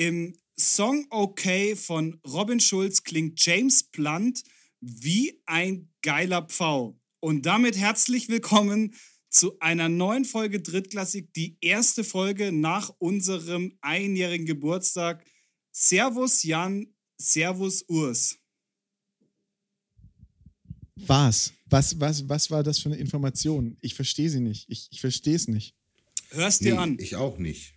Im Song Okay von Robin Schulz klingt James Blunt wie ein geiler Pfau. Und damit herzlich willkommen zu einer neuen Folge Drittklassik, die erste Folge nach unserem einjährigen Geburtstag. Servus Jan, Servus Urs. Was? Was, was, was war das für eine Information? Ich verstehe sie nicht. Ich, ich verstehe es nicht. Hörst dir Nee, an. Ich auch nicht.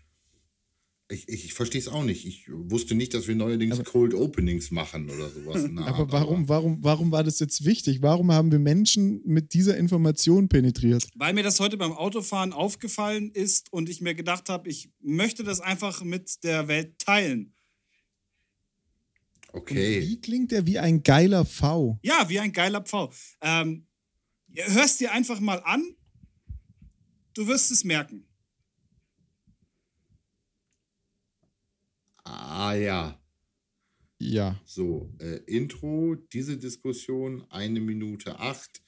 Ich, ich, ich verstehe es auch nicht. Ich wusste nicht, dass wir neuerdings Cold Openings machen oder sowas. der Aber Art, warum, warum, warum war das jetzt wichtig? Warum haben wir Menschen mit dieser Information penetriert? Weil mir das heute beim Autofahren aufgefallen ist und ich mir gedacht habe, ich möchte das einfach mit der Welt teilen. Und Okay. Wie klingt der wie ein geiler V? Ja, wie ein geiler Pfau. Ähm, hörst dir einfach mal an. Du wirst es merken. Ah ja. Ja. So, äh, Intro, diese Diskussion, eine Minute acht.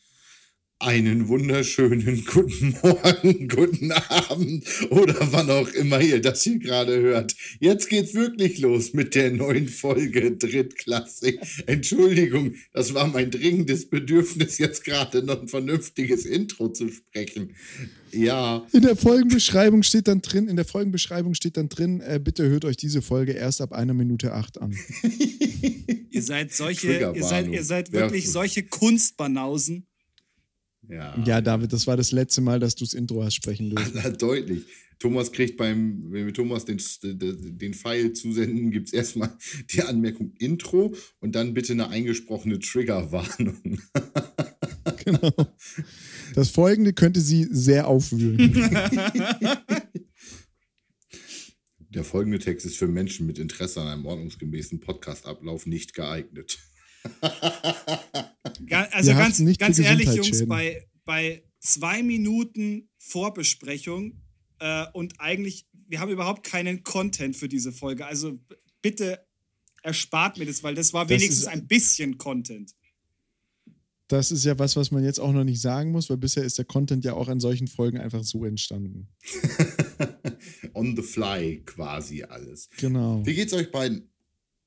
Einen wunderschönen guten Morgen, guten Abend oder wann auch immer ihr das hier gerade hört. Jetzt geht's wirklich los mit der neuen Folge Drittklassik. Entschuldigung, das war mein dringendes Bedürfnis, jetzt gerade noch ein vernünftiges Intro zu sprechen. Ja, In der Folgenbeschreibung steht dann drin, in der Folgenbeschreibung steht dann drin, äh, bitte hört euch diese Folge erst ab einer Minute acht an. Ihr seid solche, ihr seid, ihr seid Ja. wirklich solche Kunstbanausen. Ja. Ja, David, das war das letzte Mal, dass du das Intro hast sprechen dürfen. Na, deutlich. Thomas kriegt beim, wenn wir Thomas den, den, den Pfeil zusenden, gibt es erstmal die Anmerkung Intro und dann bitte eine eingesprochene Triggerwarnung. Genau. Das folgende könnte sie sehr aufwühlen. Der folgende Text ist für Menschen mit Interesse an einem ordnungsgemäßen Podcast-Ablauf nicht geeignet. Also Wir ganz, ganz ehrlich, Jungs, bei, bei zwei Minuten Vorbesprechung äh, und eigentlich, wir haben überhaupt keinen Content für diese Folge. Also bitte erspart mir das, weil das war Das wenigstens ist- ein bisschen Content. Das ist ja was, was man jetzt auch noch nicht sagen muss, weil bisher ist der Content ja auch an solchen Folgen einfach so entstanden. On the fly quasi alles. Genau. Wie geht's euch beiden?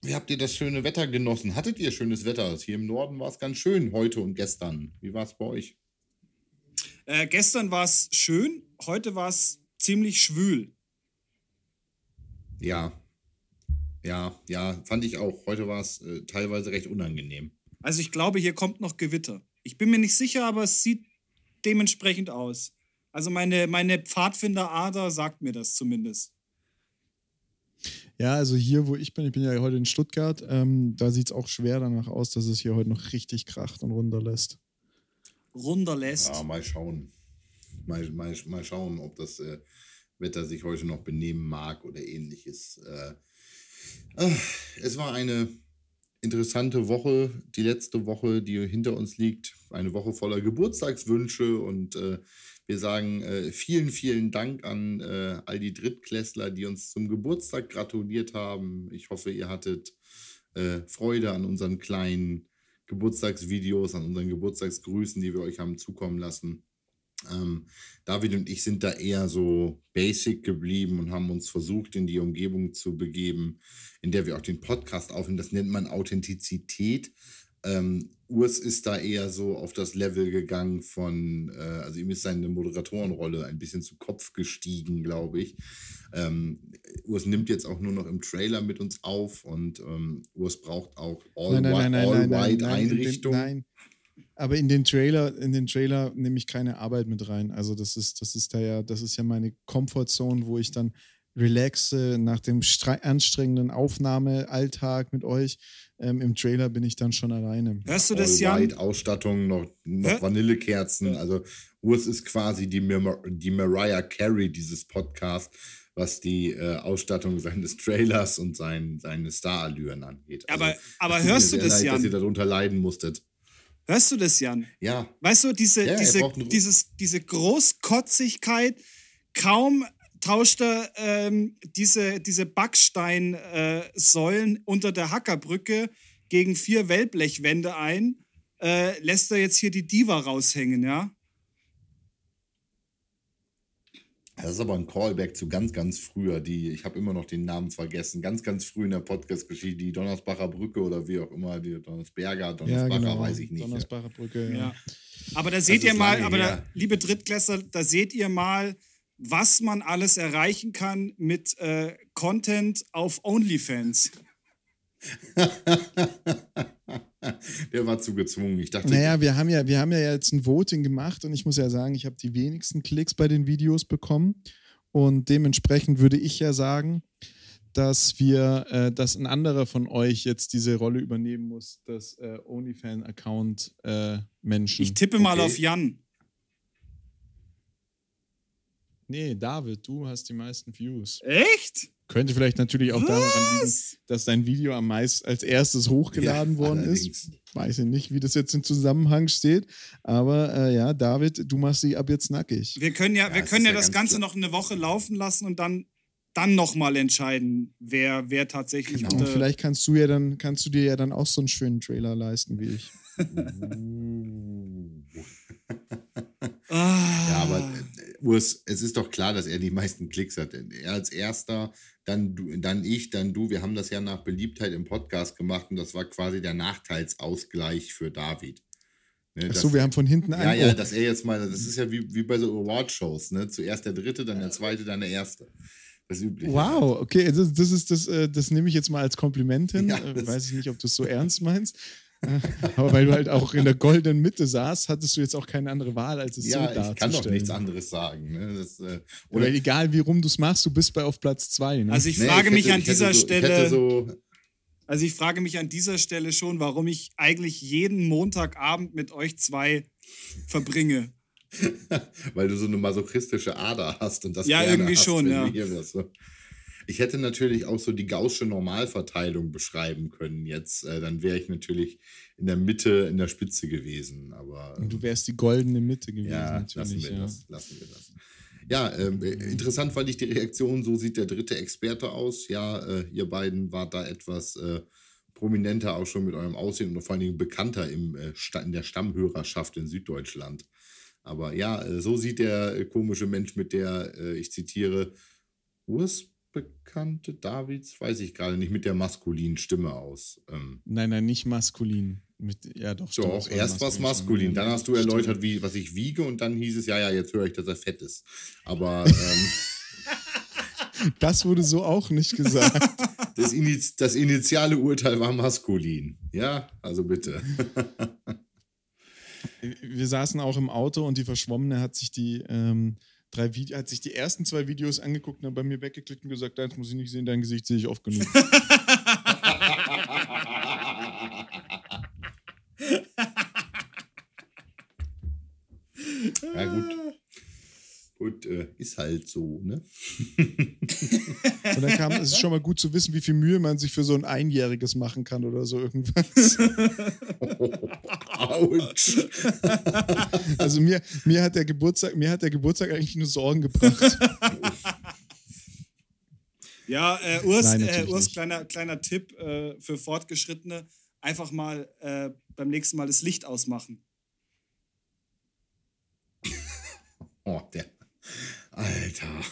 Wie habt ihr das schöne Wetter genossen? Hattet ihr schönes Wetter? Hier im Norden war es ganz schön heute und gestern. Wie war es bei euch? Äh, gestern war es schön, heute war es ziemlich schwül. Ja. Ja, ja, fand ich auch. Heute war es äh, teilweise recht unangenehm. Also ich glaube, hier kommt noch Gewitter. Ich bin mir nicht sicher, aber es sieht dementsprechend aus. Also meine, meine Pfadfinderader sagt mir das zumindest. Ja, also hier, wo ich bin, ich bin ja heute in Stuttgart, ähm, da sieht es auch schwer danach aus, dass es hier heute noch richtig kracht und runterlässt. Runterlässt. Ja, mal schauen. Mal, mal, mal schauen, ob das äh, Wetter sich heute noch benehmen mag oder ähnliches. Äh, äh, es war eine interessante Woche, die letzte Woche, die hinter uns liegt. Eine Woche voller Geburtstagswünsche und äh, wir sagen äh, vielen, vielen Dank an äh, all die Drittklässler, die uns zum Geburtstag gratuliert haben. Ich hoffe, ihr hattet äh, Freude an unseren kleinen Geburtstagsvideos, an unseren Geburtstagsgrüßen, die wir euch haben zukommen lassen. Ähm, David und ich sind da eher so basic geblieben und haben uns versucht, in die Umgebung zu begeben, in der wir auch den Podcast aufnehmen. Das nennt man Authentizität. Ähm, Urs ist da eher so auf das Level gegangen von, äh, also ihm ist seine Moderatorenrolle ein bisschen zu Kopf gestiegen, glaube ich. Ähm, Urs nimmt jetzt auch nur noch im Trailer mit uns auf und ähm, Urs braucht auch all, nein, nein, nein, nein, all nein. Aber in den Trailer, in den Trailer nehme ich keine Arbeit mit rein. Also das ist, das ist da ja, das ist ja meine Comfortzone, wo ich dann relaxe nach dem stre- anstrengenden Aufnahmealltag mit euch. Ähm, Im Trailer bin ich dann schon alleine. Hörst du All das, Jan? Ausstattung, noch, noch Hä? Vanillekerzen. Also Urs ist quasi die, Mar die Mariah Carey dieses Podcasts, was die äh, Ausstattung seines Trailers und sein, seine Starallüren angeht. Also, Aber, aber hörst du das, leid, Dass ihr Jan? darunter leiden musstet. Hörst du das, Jan? Ja, Weißt du, diese, Ja, diese, dieses, diese Großkotzigkeit, kaum tauscht er ähm, diese, diese Backsteinsäulen äh, Säulen unter der Hackerbrücke gegen vier Wellblechwände ein, äh, lässt er jetzt hier die Diva raushängen, ja? Das ist aber ein Callback zu ganz, ganz früher. Die, ich habe immer noch den Namen vergessen. Ganz, ganz früh in der Podcast-Geschichte, die Donnersbacher Brücke oder wie auch immer, die Donnersberger, Donnersbacher, ja, genau. weiß ich nicht. Donnersbacher Brücke, ja. Ja. Aber da seht ihr mal, aber da, liebe Drittklässler, da seht ihr mal, was man alles erreichen kann mit äh, Content auf OnlyFans. Der war zu gezwungen. Ich dachte, Naja, wir haben ja, wir haben ja jetzt ein Voting gemacht und ich muss ja sagen, ich habe die wenigsten Klicks bei den Videos bekommen. Und dementsprechend würde ich ja sagen, dass wir, äh, dass ein anderer von euch jetzt diese Rolle übernehmen muss, das äh, OnlyFan-Account äh, Menschen. Ich tippe mal Okay. auf Jan. Nee, David, du hast die meisten Views. Echt? Könnte vielleicht natürlich auch daran liegen, Was? dass dein Video am meist als erstes hochgeladen Ja, worden allerdings. ist. Weiß ich nicht, wie das jetzt im Zusammenhang steht. Aber äh, ja, David, du machst sie ab jetzt nackig. Wir können ja, Ja, wir können ja ja das ganz Ganze klar. noch eine Woche laufen lassen und dann, dann nochmal entscheiden, wer, wer tatsächlich Genau. Und vielleicht kannst du ja dann, kannst du dir ja dann auch so einen schönen Trailer leisten wie ich. Ah. Ja, aber Urs, es ist doch klar, dass er die meisten Klicks hat. Er als erster, dann, du, dann ich, dann du. Wir haben das ja nach Beliebtheit im Podcast gemacht und das war quasi der Nachteilsausgleich für David. Ne, Achso, wir haben von hinten ja, ein. ja, oh, dass er jetzt mal, das ist ja wie, wie bei so Award-Shows, ne? Zuerst der dritte, dann der zweite, dann der erste. Das ist üblich. wow, okay, das, das ist das, äh, das nehme ich jetzt mal als Kompliment hin. Ja, Äh, Weiß ich nicht, ob du es so ernst meinst. Aber weil du halt auch in der goldenen Mitte saßt, hattest du jetzt auch keine andere Wahl, als es so Ja, darzustellen. ich kann doch nichts anderes sagen. Ne? Das, äh, Oder oder egal, wie rum du es machst, du bist bei auf Platz zwei. Ne? Also ich Nee, frage mich hätte- an ich dieser so, Ich Stelle, so, also ich frage mich an dieser Stelle schon, warum ich eigentlich jeden Montagabend mit euch zwei verbringe. weil du so eine masochistische Ader hast und das Ja, gerne irgendwie hast, schon, ja. Ich hätte natürlich auch so die gaußsche Normalverteilung beschreiben können jetzt. Äh, dann wäre ich natürlich in der Mitte, in der Spitze gewesen. Aber Und du wärst die goldene Mitte gewesen, ja, lassen wir Ja. das. Lassen wir das. Ja, ähm, äh, interessant fand ich die Reaktion. So sieht der dritte Experte aus. Ja, äh, ihr beiden wart da etwas äh, prominenter auch schon mit eurem Aussehen und vor allen Dingen bekannter im, äh, in der Stammhörerschaft in Süddeutschland. Aber ja, äh, so sieht der komische Mensch mit der, ich zitiere, Ursbekannte Davids, weiß ich gerade nicht, mit der maskulinen Stimme aus. Ähm, Nein, nein, nicht maskulin. Mit, ja, doch, stimmt, doch, es war erst was maskulin. Dann hast du erläutert, wie, was ich wiege und dann hieß es, ja, ja, jetzt höre ich, dass er fett ist. Aber ähm, Das wurde so auch nicht gesagt. das, Iniz das initiale Urteil war maskulin. Ja, also bitte. Wir saßen auch im Auto und die Verschwommene hat sich die ähm, drei Vide hat sich die ersten zwei Videos angeguckt und dann bei mir weggeklickt und gesagt, deins muss ich nicht sehen, dein Gesicht sehe ich oft genug. ja, gut. Gut, äh, ist halt so, ne? Und dann kam, es ist schon mal gut zu wissen, wie viel Mühe man sich für so ein Einjähriges machen kann oder so irgendwas. Autsch. Also mir, mir hat der Geburtstag, mir hat der Geburtstag eigentlich nur Sorgen gebracht. Ja, äh, Urs, Nein, äh, Urs kleiner, kleiner Tipp äh, für Fortgeschrittene: einfach mal äh, beim nächsten Mal das Licht ausmachen. Oh, der. Alter.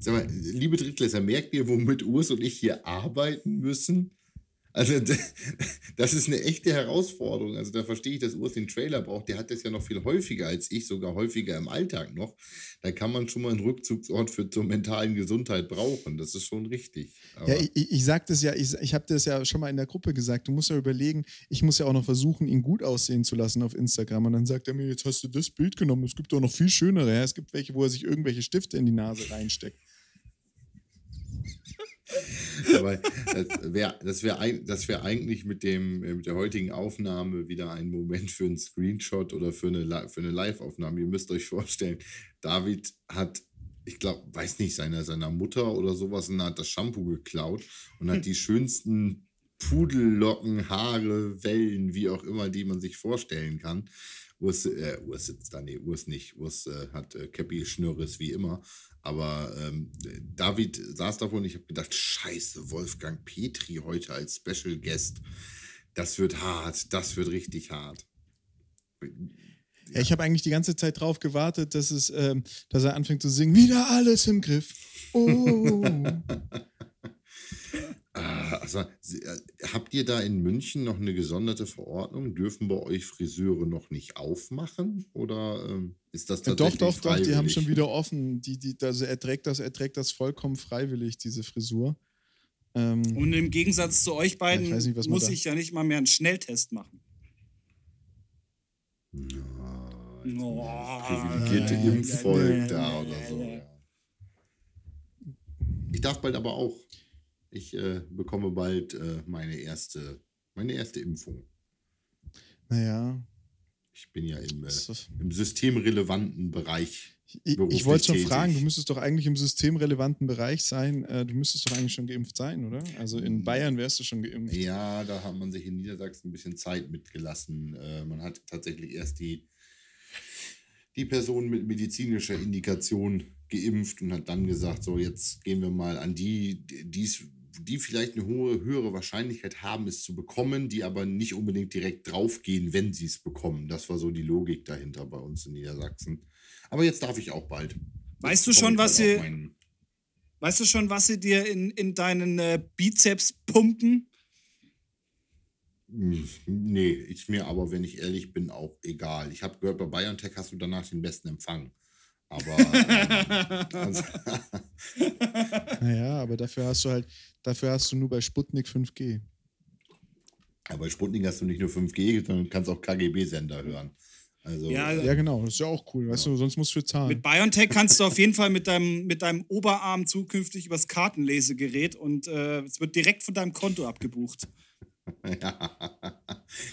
Sag mal, liebe Drittklässler, merkt ihr, womit Urs und ich hier arbeiten müssen? Also, das ist eine echte Herausforderung. Also, da verstehe ich, dass Urs den Trailer braucht. Der hat das ja noch viel häufiger als ich, sogar häufiger im Alltag noch. Da kann man schon mal einen Rückzugsort für zur mentalen Gesundheit brauchen. Das ist schon richtig. Aber, Ja, ich, ich ich sag das ja, ich, ich habe das ja schon mal in der Gruppe gesagt. Du musst ja überlegen, ich muss ja auch noch versuchen, ihn gut aussehen zu lassen auf Instagram. Und dann sagt er mir, jetzt hast du das Bild genommen. Es gibt doch noch viel schönere. Ja? Es gibt welche, wo er sich irgendwelche Stifte in die Nase reinsteckt. Aber das wäre das wär, das wär eigentlich mit, dem, äh, mit der heutigen Aufnahme wieder ein Moment für einen Screenshot oder für eine, für eine Live-Aufnahme. Ihr müsst euch vorstellen, David hat, ich glaube, weiß nicht, seiner, seiner Mutter oder sowas, und hat das Shampoo geklaut und hat die schönsten Pudellocken, Haare, Wellen, wie auch immer, die man sich vorstellen kann. Urs, äh, Urs sitzt da, nee, Urs nicht. Urs äh, hat äh, Cappy Schnürres wie immer. Aber ähm, David saß davor und ich habe gedacht, scheiße, Wolfgang Petri heute als Special Guest. Das wird hart, das wird richtig hart. Ja, ich habe eigentlich die ganze Zeit drauf gewartet, dass, es, ähm, dass er anfängt zu singen. Wieder alles im Griff. Oh. Ah, also, äh, habt ihr da in München noch eine gesonderte Verordnung? Dürfen bei euch Friseure noch nicht aufmachen? Oder ähm, ist das doch, tatsächlich doch, doch, die haben schon freiwillig? wieder offen. Die, die, also er, trägt das, er trägt das vollkommen freiwillig, diese Frisur. Ähm, Und im Gegensatz zu euch beiden ich weiß nicht, muss ich ja nicht mal mehr einen Schnelltest machen. Ja, Oh, privilegierte ja, Impfvolk ja, da ja, oder ja, so. ja. Ja. Ich darf bald aber auch. Ich äh, bekomme bald äh, meine erste, meine erste Impfung. naja, Ich bin ja im, äh, im systemrelevanten Bereich. ich, ich wollte schon tätig. fragen, du müsstest doch eigentlich im systemrelevanten Bereich sein. Äh, du müsstest doch eigentlich schon geimpft sein, oder? Also in Bayern wärst du schon geimpft. Ja, da hat man sich in Niedersachsen ein bisschen Zeit mitgelassen. Äh, man hat tatsächlich erst die, die Person mit medizinischer Indikation geimpft und hat dann gesagt, so jetzt gehen wir mal an die, die's, die vielleicht eine hohe, höhere Wahrscheinlichkeit haben, es zu bekommen, die aber nicht unbedingt direkt draufgehen, wenn sie es bekommen. Das war so die Logik dahinter bei uns in Niedersachsen. Aber jetzt darf ich auch bald. Weißt du schon, was bald sie- meinen- Weißt du schon, was sie dir in, in deinen äh, Bizeps pumpen? Hm, Nee, ist mir aber, wenn ich ehrlich bin, auch egal. Ich habe gehört, bei BioNTech hast du danach den besten Empfang. Aber ähm, also, Naja, aber dafür hast du halt, dafür hast du nur bei Sputnik 5G. aber bei Sputnik hast du nicht nur 5G, sondern kannst auch KGB-Sender hören. Also, Ja, äh, Ja, genau, das ist ja auch cool, weißt du, sonst musst du zahlen. Mit BioNTech kannst du auf jeden Fall mit deinem, mit deinem Oberarm zukünftig übers Kartenlesegerät und äh, es wird direkt von deinem Konto abgebucht. ja.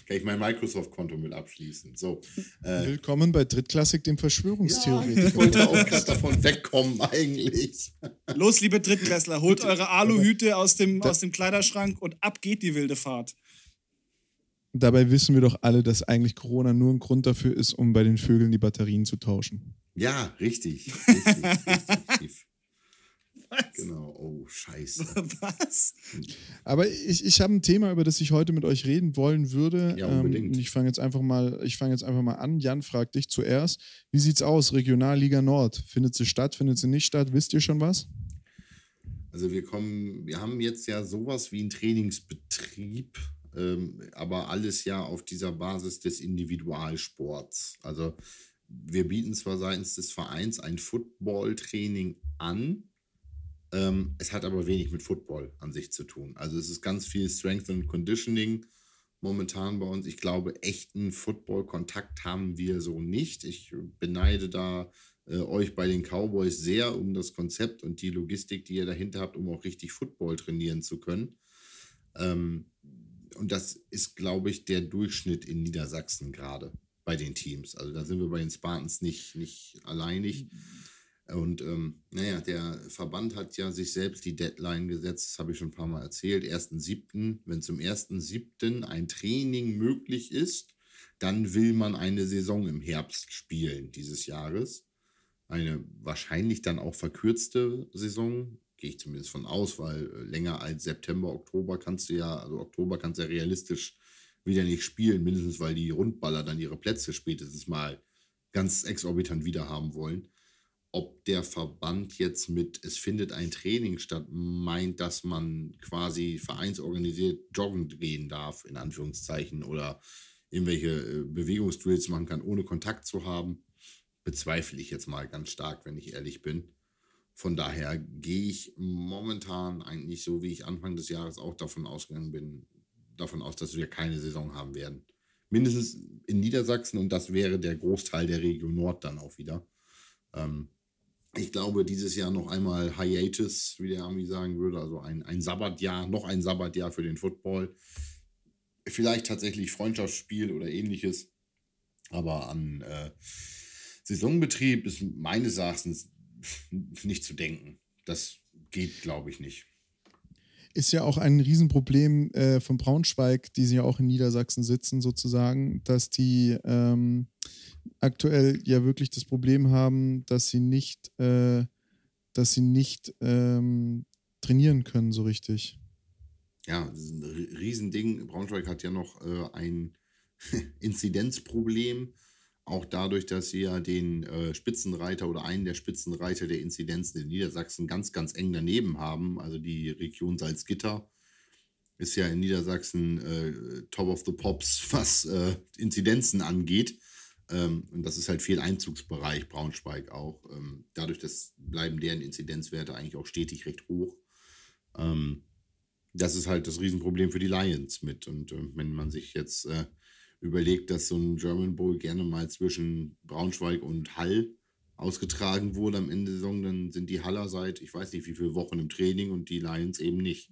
kann ich mein Microsoft-Konto mit abschließen. So. Äh, Willkommen bei Drittklassik, dem ja, Verschwörungstheoretiker. ich wollte auch gerade davon wegkommen, eigentlich. Los, liebe Drittklässler, holt eure Aluhüte aus dem, Da- aus dem Kleiderschrank und ab geht die wilde Fahrt. Dabei wissen wir doch alle, dass eigentlich Corona nur ein Grund dafür ist, um bei den Vögeln die Batterien zu tauschen. Ja, richtig. richtig, richtig. Genau, oh, scheiße. Was? Aber ich, ich habe ein Thema, über das ich heute mit euch reden wollen würde. Ja, unbedingt. Ähm, und ich fange jetzt einfach mal, ich fange jetzt einfach mal an. Jan fragt dich zuerst: Wie sieht's aus? Regionalliga Nord. Findet sie statt? Findet sie nicht statt? Wisst ihr schon was? Also wir kommen, wir haben jetzt ja sowas wie einen Trainingsbetrieb, ähm, aber alles ja auf dieser Basis des Individualsports. Also wir bieten zwar seitens des Vereins ein Football-Training an, ähm, es hat aber wenig mit Football an sich zu tun. Also es ist ganz viel Strength and Conditioning momentan bei uns. Ich glaube, echten Football-Kontakt haben wir so nicht. Ich beneide da äh, euch bei den Cowboys sehr um das Konzept und die Logistik, die ihr dahinter habt, um auch richtig Football trainieren zu können. Ähm, und das ist, glaube ich, der Durchschnitt in Niedersachsen gerade bei den Teams. Also da sind wir bei den Spartans nicht, nicht alleinig. Und ähm, naja, der Verband hat ja sich selbst die Deadline gesetzt, das habe ich schon ein paar Mal erzählt, 1.7. Wenn zum 1.7. ein Training möglich ist, dann will man eine Saison im Herbst spielen dieses Jahres. Eine wahrscheinlich dann auch verkürzte Saison, gehe ich zumindest von aus, weil äh, länger als September, Oktober kannst du ja, also Oktober kannst du ja realistisch wieder nicht spielen, mindestens weil die Rundballer dann ihre Plätze spätestens mal ganz exorbitant wieder haben wollen ob der Verband jetzt mit, es findet ein Training statt, meint, dass man quasi vereinsorganisiert joggen gehen darf, in Anführungszeichen, oder irgendwelche äh, Bewegungsdrills machen kann, ohne Kontakt zu haben, bezweifle ich jetzt mal ganz stark, wenn ich ehrlich bin. Von daher gehe ich momentan eigentlich so, wie ich Anfang des Jahres auch davon ausgegangen bin, davon aus, dass wir keine Saison haben werden. Mindestens in Niedersachsen und das wäre der Großteil der Region Nord dann auch wieder. Ähm, ich glaube, dieses Jahr noch einmal Hiatus, wie der Ami sagen würde, also ein, ein Sabbatjahr, noch ein Sabbatjahr für den Football. Vielleicht tatsächlich Freundschaftsspiel oder ähnliches. Aber an äh, Saisonbetrieb ist meines Erachtens nicht zu denken. Das geht, glaube ich, nicht. Ist ja auch ein Riesenproblem äh, von Braunschweig, die sie ja auch in Niedersachsen sitzen, sozusagen, dass die ähm, aktuell ja wirklich das Problem haben, dass sie nicht, äh, dass sie nicht ähm, trainieren können so richtig. Ja, das ist ein Ri- Riesending. Braunschweig hat ja noch äh, ein Inzidenzproblem. auch dadurch, dass sie ja den äh, Spitzenreiter oder einen der Spitzenreiter der Inzidenzen in Niedersachsen ganz, ganz eng daneben haben. Also die Region Salzgitter ist ja in Niedersachsen äh, Top of the Pops, was äh, Inzidenzen angeht. Ähm, und das ist halt viel Einzugsbereich, Braunschweig auch. Ähm, dadurch dass bleiben deren Inzidenzwerte eigentlich auch stetig recht hoch. Ähm, das ist halt das Riesenproblem für die Lions mit. Und wenn man sich jetzt äh, überlegt, dass so ein German Bowl gerne mal zwischen Braunschweig und Hall ausgetragen wurde am Ende der Saison, dann sind die Haller seit, ich weiß nicht wie viele Wochen im Training und die Lions eben nicht.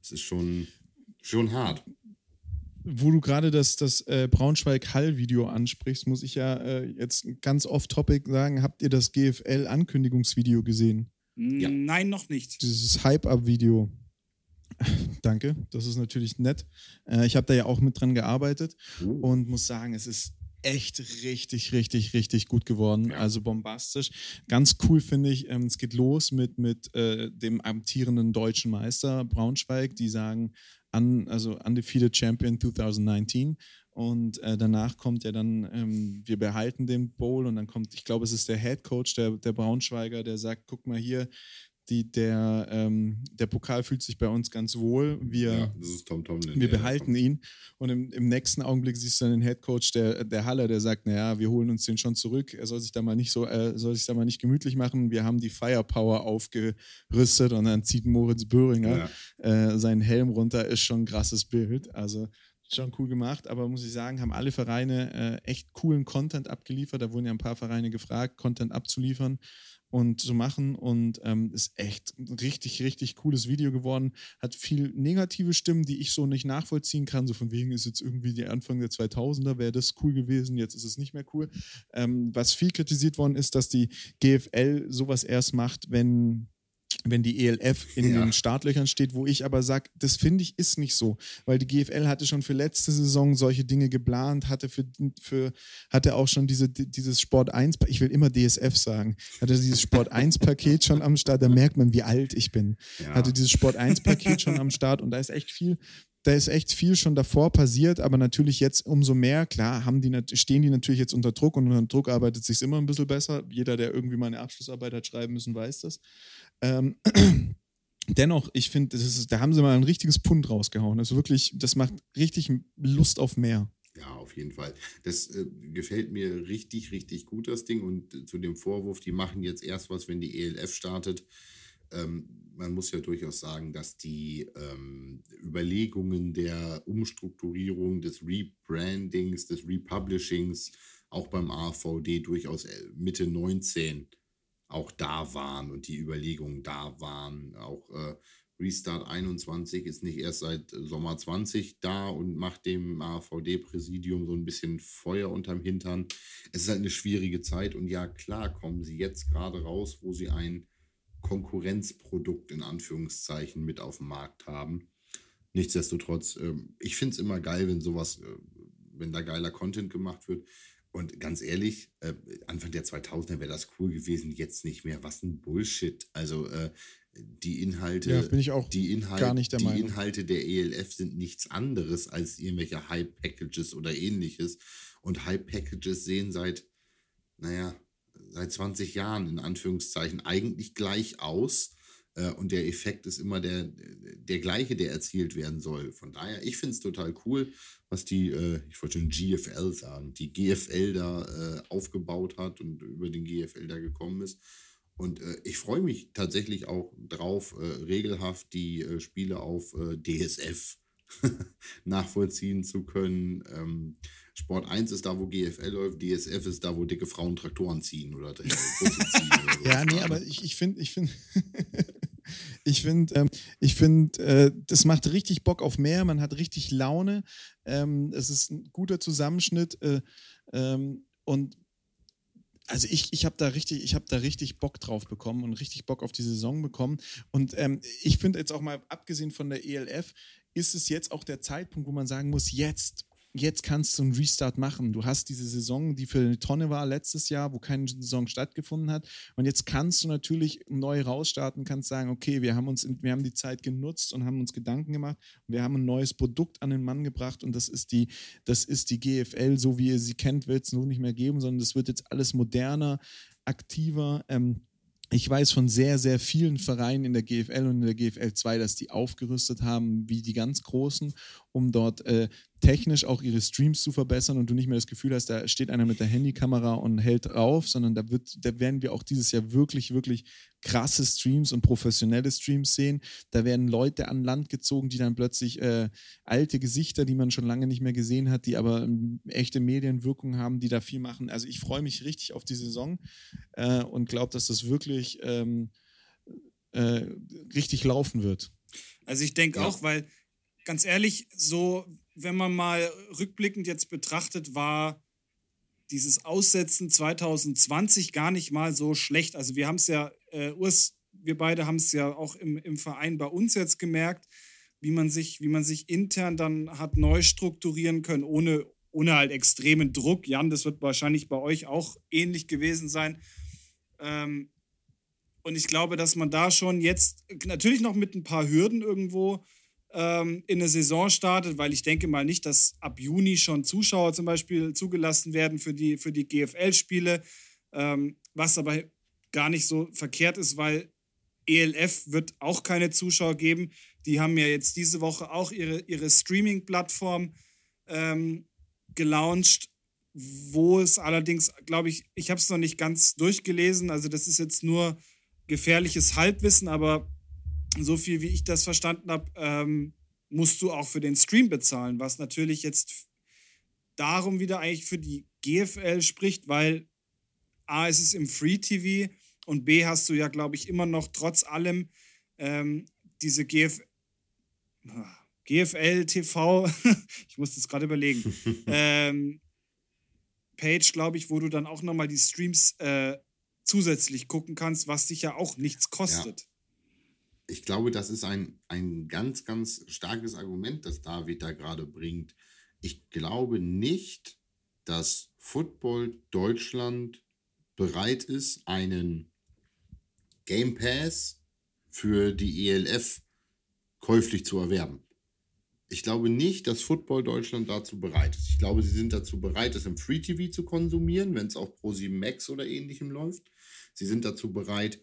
Das ist schon, schon hart. Wo du gerade das, das äh, Braunschweig-Hall-Video ansprichst, muss ich ja äh, jetzt ganz off-topic sagen: Habt ihr das GFL-Ankündigungsvideo gesehen? Ja. Nein, noch nicht. Dieses Hype-Up-Video. Danke, das ist natürlich nett. Äh, ich habe da ja auch mit dran gearbeitet Oh. und muss sagen, es ist echt richtig, richtig, richtig gut geworden. Ja. Also bombastisch. Ganz cool finde ich, ähm, es geht los mit, mit äh, dem amtierenden deutschen Meister Braunschweig, die sagen, un, also Undefeated Champion 2019. Und äh, danach kommt ja dann, ähm, wir behalten den Bowl und dann kommt, ich glaube, es ist der Head Coach der, der Braunschweiger, der sagt, guck mal hier, die, der, ähm, der Pokal fühlt sich bei uns ganz wohl. Wir, Ja, das ist Tom Tomlin. wir behalten ihn. Und im, im nächsten Augenblick siehst du dann den Headcoach der, der Halle, der sagt, naja, wir holen uns den schon zurück. Er soll sich da mal nicht so, äh, soll sich da mal nicht gemütlich machen. Wir haben die Firepower aufgerüstet und dann zieht Moritz Böhringer Ja. äh, seinen Helm runter. Ist schon ein krasses Bild. Also schon cool gemacht, aber muss ich sagen, haben alle Vereine äh, echt coolen Content abgeliefert. Da wurden ja ein paar Vereine gefragt, Content abzuliefern und zu machen und ähm, ist echt ein richtig, richtig cooles Video geworden. Hat viel negative Stimmen, die ich so nicht nachvollziehen kann. So von wegen ist jetzt irgendwie die Anfang der 2000er, wäre das cool gewesen, jetzt ist es nicht mehr cool. Ähm, was viel kritisiert worden ist, dass die GFL sowas erst macht, wenn wenn die ELF in Ja. den Startlöchern steht, wo ich aber sage, das finde ich ist nicht so, weil die GFL hatte schon für letzte Saison solche Dinge geplant, hatte für, für hatte auch schon diese, dieses Sport 1, ich will immer DSF sagen, hatte dieses Sport 1 Paket schon am Start, da merkt man, wie alt ich bin. Ja. Hatte dieses Sport 1 Paket schon am Start und da ist echt viel da ist echt viel schon davor passiert, aber natürlich jetzt umso mehr, klar, haben die, stehen die natürlich jetzt unter Druck und unter Druck arbeitet sich immer ein bisschen besser. Jeder, der irgendwie mal eine Abschlussarbeit hat schreiben müssen, weiß das. Ähm, dennoch, ich finde, da haben sie mal ein richtiges Pund rausgehauen. Also wirklich, das macht richtig Lust auf mehr. Ja, auf jeden Fall. Das äh, gefällt mir richtig, richtig gut, das Ding. Und äh, zu dem Vorwurf, die machen jetzt erst was, wenn die ELF startet. Ähm, man muss ja durchaus sagen, dass die ähm, Überlegungen der Umstrukturierung, des Rebrandings, des Republishings auch beim AVD durchaus äh, Mitte 19 auch da waren und die Überlegungen da waren. Auch äh, Restart 21 ist nicht erst seit Sommer 20 da und macht dem AVD-Präsidium so ein bisschen Feuer unterm Hintern. Es ist halt eine schwierige Zeit und ja, klar kommen sie jetzt gerade raus, wo sie ein Konkurrenzprodukt in Anführungszeichen mit auf dem Markt haben. Nichtsdestotrotz, ähm, ich finde es immer geil, wenn sowas, äh, wenn da geiler Content gemacht wird. Und ganz ehrlich, äh, Anfang der 2000er wäre das cool gewesen, jetzt nicht mehr. Was ein Bullshit. Also äh, die Inhalte, Ja, bin ich auch die Inhalte, gar nicht der die Meinung. Inhalte der ELF sind nichts anderes als irgendwelche Hype-Packages oder ähnliches. Und Hype-Packages sehen seit, naja, seit 20 Jahren in Anführungszeichen eigentlich gleich aus. Äh, Und der Effekt ist immer der, der gleiche, der erzielt werden soll. Von daher, ich finde es total cool, was die, äh, ich wollte schon GFL sagen, die GFL da äh, aufgebaut hat und über den GFL da gekommen ist. Und ich freue mich tatsächlich auch drauf, regelhaft die Spiele auf DSF nachvollziehen zu können. Ähm, Sport 1 ist da, wo GFL läuft, DSF ist da, wo dicke Frauen Traktoren ziehen oder Busse ziehen. Oder so. Ja, nee, aber ich, ich finde, ich finde, ich finde, ähm, ich finde, äh, das macht richtig Bock auf mehr, man hat richtig Laune. Ähm, es ist ein guter Zusammenschnitt äh, ähm, und also ich, ich habe da richtig, da richtig Bock drauf bekommen und richtig Bock auf die Saison bekommen. Und ähm, ich finde jetzt auch mal, abgesehen von der ELF, ist es jetzt auch der Zeitpunkt, wo man sagen muss, jetzt jetzt kannst du einen Restart machen. Du hast diese Saison, die für eine Tonne war letztes Jahr, wo keine Saison stattgefunden hat. Und jetzt kannst du natürlich neu rausstarten, kannst sagen, okay, wir haben uns, wir haben die Zeit genutzt und haben uns Gedanken gemacht. Wir haben ein neues Produkt an den Mann gebracht und das ist die, das ist die GFL, so wie ihr sie kennt, wird es nur nicht mehr geben, sondern das wird jetzt alles moderner, aktiver. Ähm, ich weiß von sehr, sehr vielen Vereinen in der GFL und in der GFL 2, dass die aufgerüstet haben wie die ganz Großen, um dort äh, technisch auch ihre Streams zu verbessern und du nicht mehr das Gefühl hast, da steht einer mit der Handykamera und hält drauf, sondern da, wird, da werden wir auch dieses Jahr wirklich, wirklich krasse Streams und professionelle Streams sehen. Da werden Leute an Land gezogen, die dann plötzlich äh, alte Gesichter, die man schon lange nicht mehr gesehen hat, die aber ähm, echte Medienwirkung haben, die da viel machen. Also ich freue mich richtig auf die Saison äh, und glaube, dass das wirklich ähm, äh, richtig laufen wird. Also ich denke ja. auch, weil ganz ehrlich, so wenn man mal rückblickend jetzt betrachtet, war dieses Aussetzen 2020 gar nicht mal so schlecht. Also wir haben es ja, äh, Urs, wir beide haben es ja auch im, im Verein bei uns jetzt gemerkt, wie man sich, wie man sich intern dann hat neu strukturieren können, ohne, ohne halt extremen Druck. Jan, das wird wahrscheinlich bei euch auch ähnlich gewesen sein. Ähm, und ich glaube, dass man da schon jetzt natürlich noch mit ein paar Hürden irgendwo ähm, in eine Saison startet, weil ich denke mal nicht, dass ab Juni schon Zuschauer zum Beispiel zugelassen werden für die, für die GFL-Spiele, ähm, was aber gar nicht so verkehrt ist, weil ELF wird auch keine Zuschauer geben. Die haben ja jetzt diese Woche auch ihre, ihre Streaming-Plattform ähm, gelauncht, wo es allerdings, glaube ich, ich habe es noch nicht ganz durchgelesen, also das ist jetzt nur gefährliches Halbwissen, aber so viel wie ich das verstanden habe, ähm, musst du auch für den Stream bezahlen, was natürlich jetzt darum wieder eigentlich für die GFL spricht, weil A ist es im Free TV und B hast du ja, glaube ich, immer noch trotz allem ähm, diese GF GFL TV, ich muss das gerade überlegen, ähm, Page, glaube ich, wo du dann auch nochmal die Streams äh, zusätzlich gucken kannst, was dich ja auch nichts kostet. Ja ich glaube, das ist ein, ein ganz, ganz starkes Argument, das David da gerade bringt. Ich glaube nicht, dass Football Deutschland bereit ist, einen Game Pass für die ELF käuflich zu erwerben. Ich glaube nicht, dass Football Deutschland dazu bereit ist. Ich glaube, sie sind dazu bereit, es im Free TV zu konsumieren, wenn es auf Pro7 Max oder ähnlichem läuft. Sie sind dazu bereit,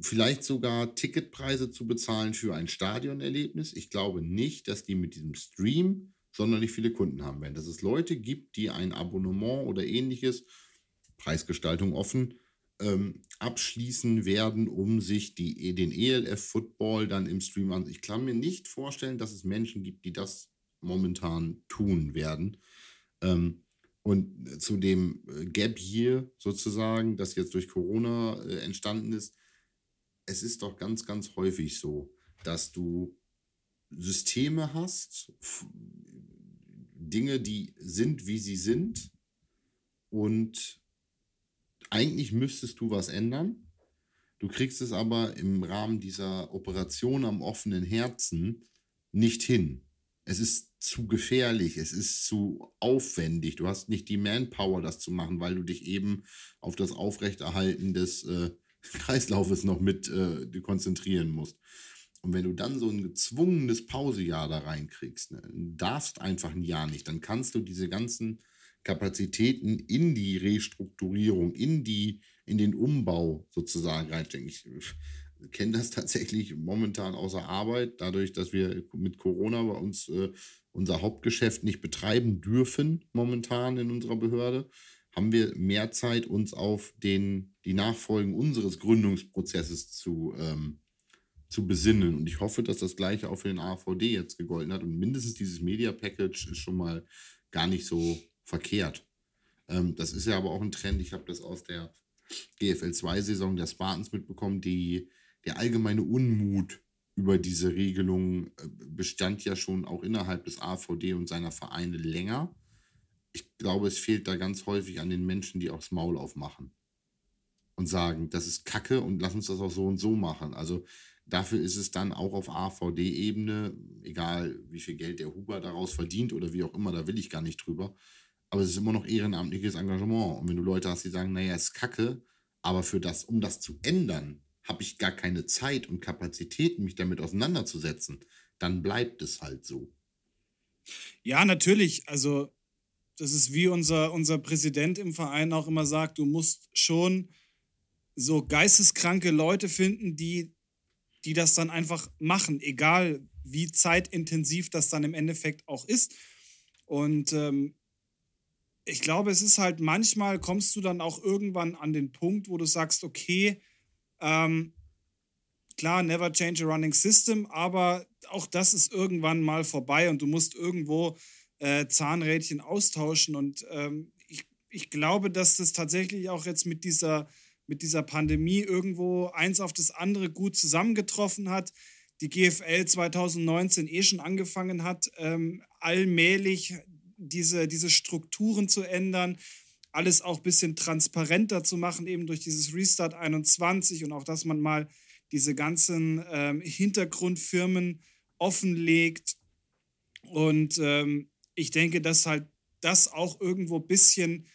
vielleicht sogar Ticketpreise zu bezahlen für ein Stadionerlebnis. Ich glaube nicht, dass die mit diesem Stream sonderlich viele Kunden haben werden. Dass es Leute gibt, die ein Abonnement oder ähnliches, Preisgestaltung offen, ähm, abschließen werden, um sich die, den ELF-Football dann im Stream an. Ich kann mir nicht vorstellen, dass es Menschen gibt, die das momentan tun werden. Ähm, und zu dem äh, Gap Year sozusagen, das jetzt durch Corona äh, entstanden ist, es ist doch ganz, ganz häufig so, dass du Systeme hast, Dinge, die sind, wie sie sind. Und eigentlich müsstest du was ändern. Du kriegst es aber im Rahmen dieser Operation am offenen Herzen nicht hin. Es ist zu gefährlich, es ist zu aufwendig. Du hast nicht die Manpower, das zu machen, weil du dich eben auf das Aufrechterhalten des äh, Kreislaufes noch mit äh, konzentrieren musst. Und wenn du dann so ein gezwungenes Pausejahr da reinkriegst, ne, darfst einfach ein Jahr nicht, dann kannst du diese ganzen Kapazitäten in die Restrukturierung, in, die, in den Umbau sozusagen reinstecken. Ich kenne das tatsächlich momentan außer Arbeit, dadurch, dass wir mit Corona bei uns äh, unser Hauptgeschäft nicht betreiben dürfen momentan in unserer Behörde haben wir mehr Zeit, uns auf den, die Nachfolgen unseres Gründungsprozesses zu, ähm, zu besinnen. Und ich hoffe, dass das gleiche auch für den AVD jetzt gegolten hat. Und mindestens dieses Media Package ist schon mal gar nicht so verkehrt. Ähm, das ist ja aber auch ein Trend. Ich habe das aus der GFL 2-Saison der Spartans mitbekommen. Die, der allgemeine Unmut über diese Regelung äh, bestand ja schon auch innerhalb des AVD und seiner Vereine länger ich glaube, es fehlt da ganz häufig an den Menschen, die auch das Maul aufmachen und sagen, das ist Kacke und lass uns das auch so und so machen. Also Dafür ist es dann auch auf AVD-Ebene, egal wie viel Geld der Huber daraus verdient oder wie auch immer, da will ich gar nicht drüber. Aber es ist immer noch ehrenamtliches Engagement. Und wenn du Leute hast, die sagen, naja, ist kacke, aber für das, um das zu ändern, habe ich gar keine Zeit und Kapazität, mich damit auseinanderzusetzen, dann bleibt es halt so. Ja, natürlich. Also, das ist wie unser, unser Präsident im Verein auch immer sagt, du musst schon so geisteskranke Leute finden, die die das dann einfach machen, egal wie zeitintensiv das dann im Endeffekt auch ist. Und ähm, ich glaube, es ist halt manchmal kommst du dann auch irgendwann an den Punkt, wo du sagst, okay, ähm, klar, never change a running system, aber auch das ist irgendwann mal vorbei und du musst irgendwo äh, Zahnrädchen austauschen. Und ähm, ich, ich glaube, dass das tatsächlich auch jetzt mit dieser mit dieser Pandemie irgendwo eins auf das andere gut zusammengetroffen hat. Die GFL 2019 eh schon angefangen hat, ähm, allmählich diese, diese Strukturen zu ändern, alles auch ein bisschen transparenter zu machen, eben durch dieses Restart 21 und auch, dass man mal diese ganzen ähm, Hintergrundfirmen offenlegt. Und ähm, ich denke, dass halt das auch irgendwo ein bisschen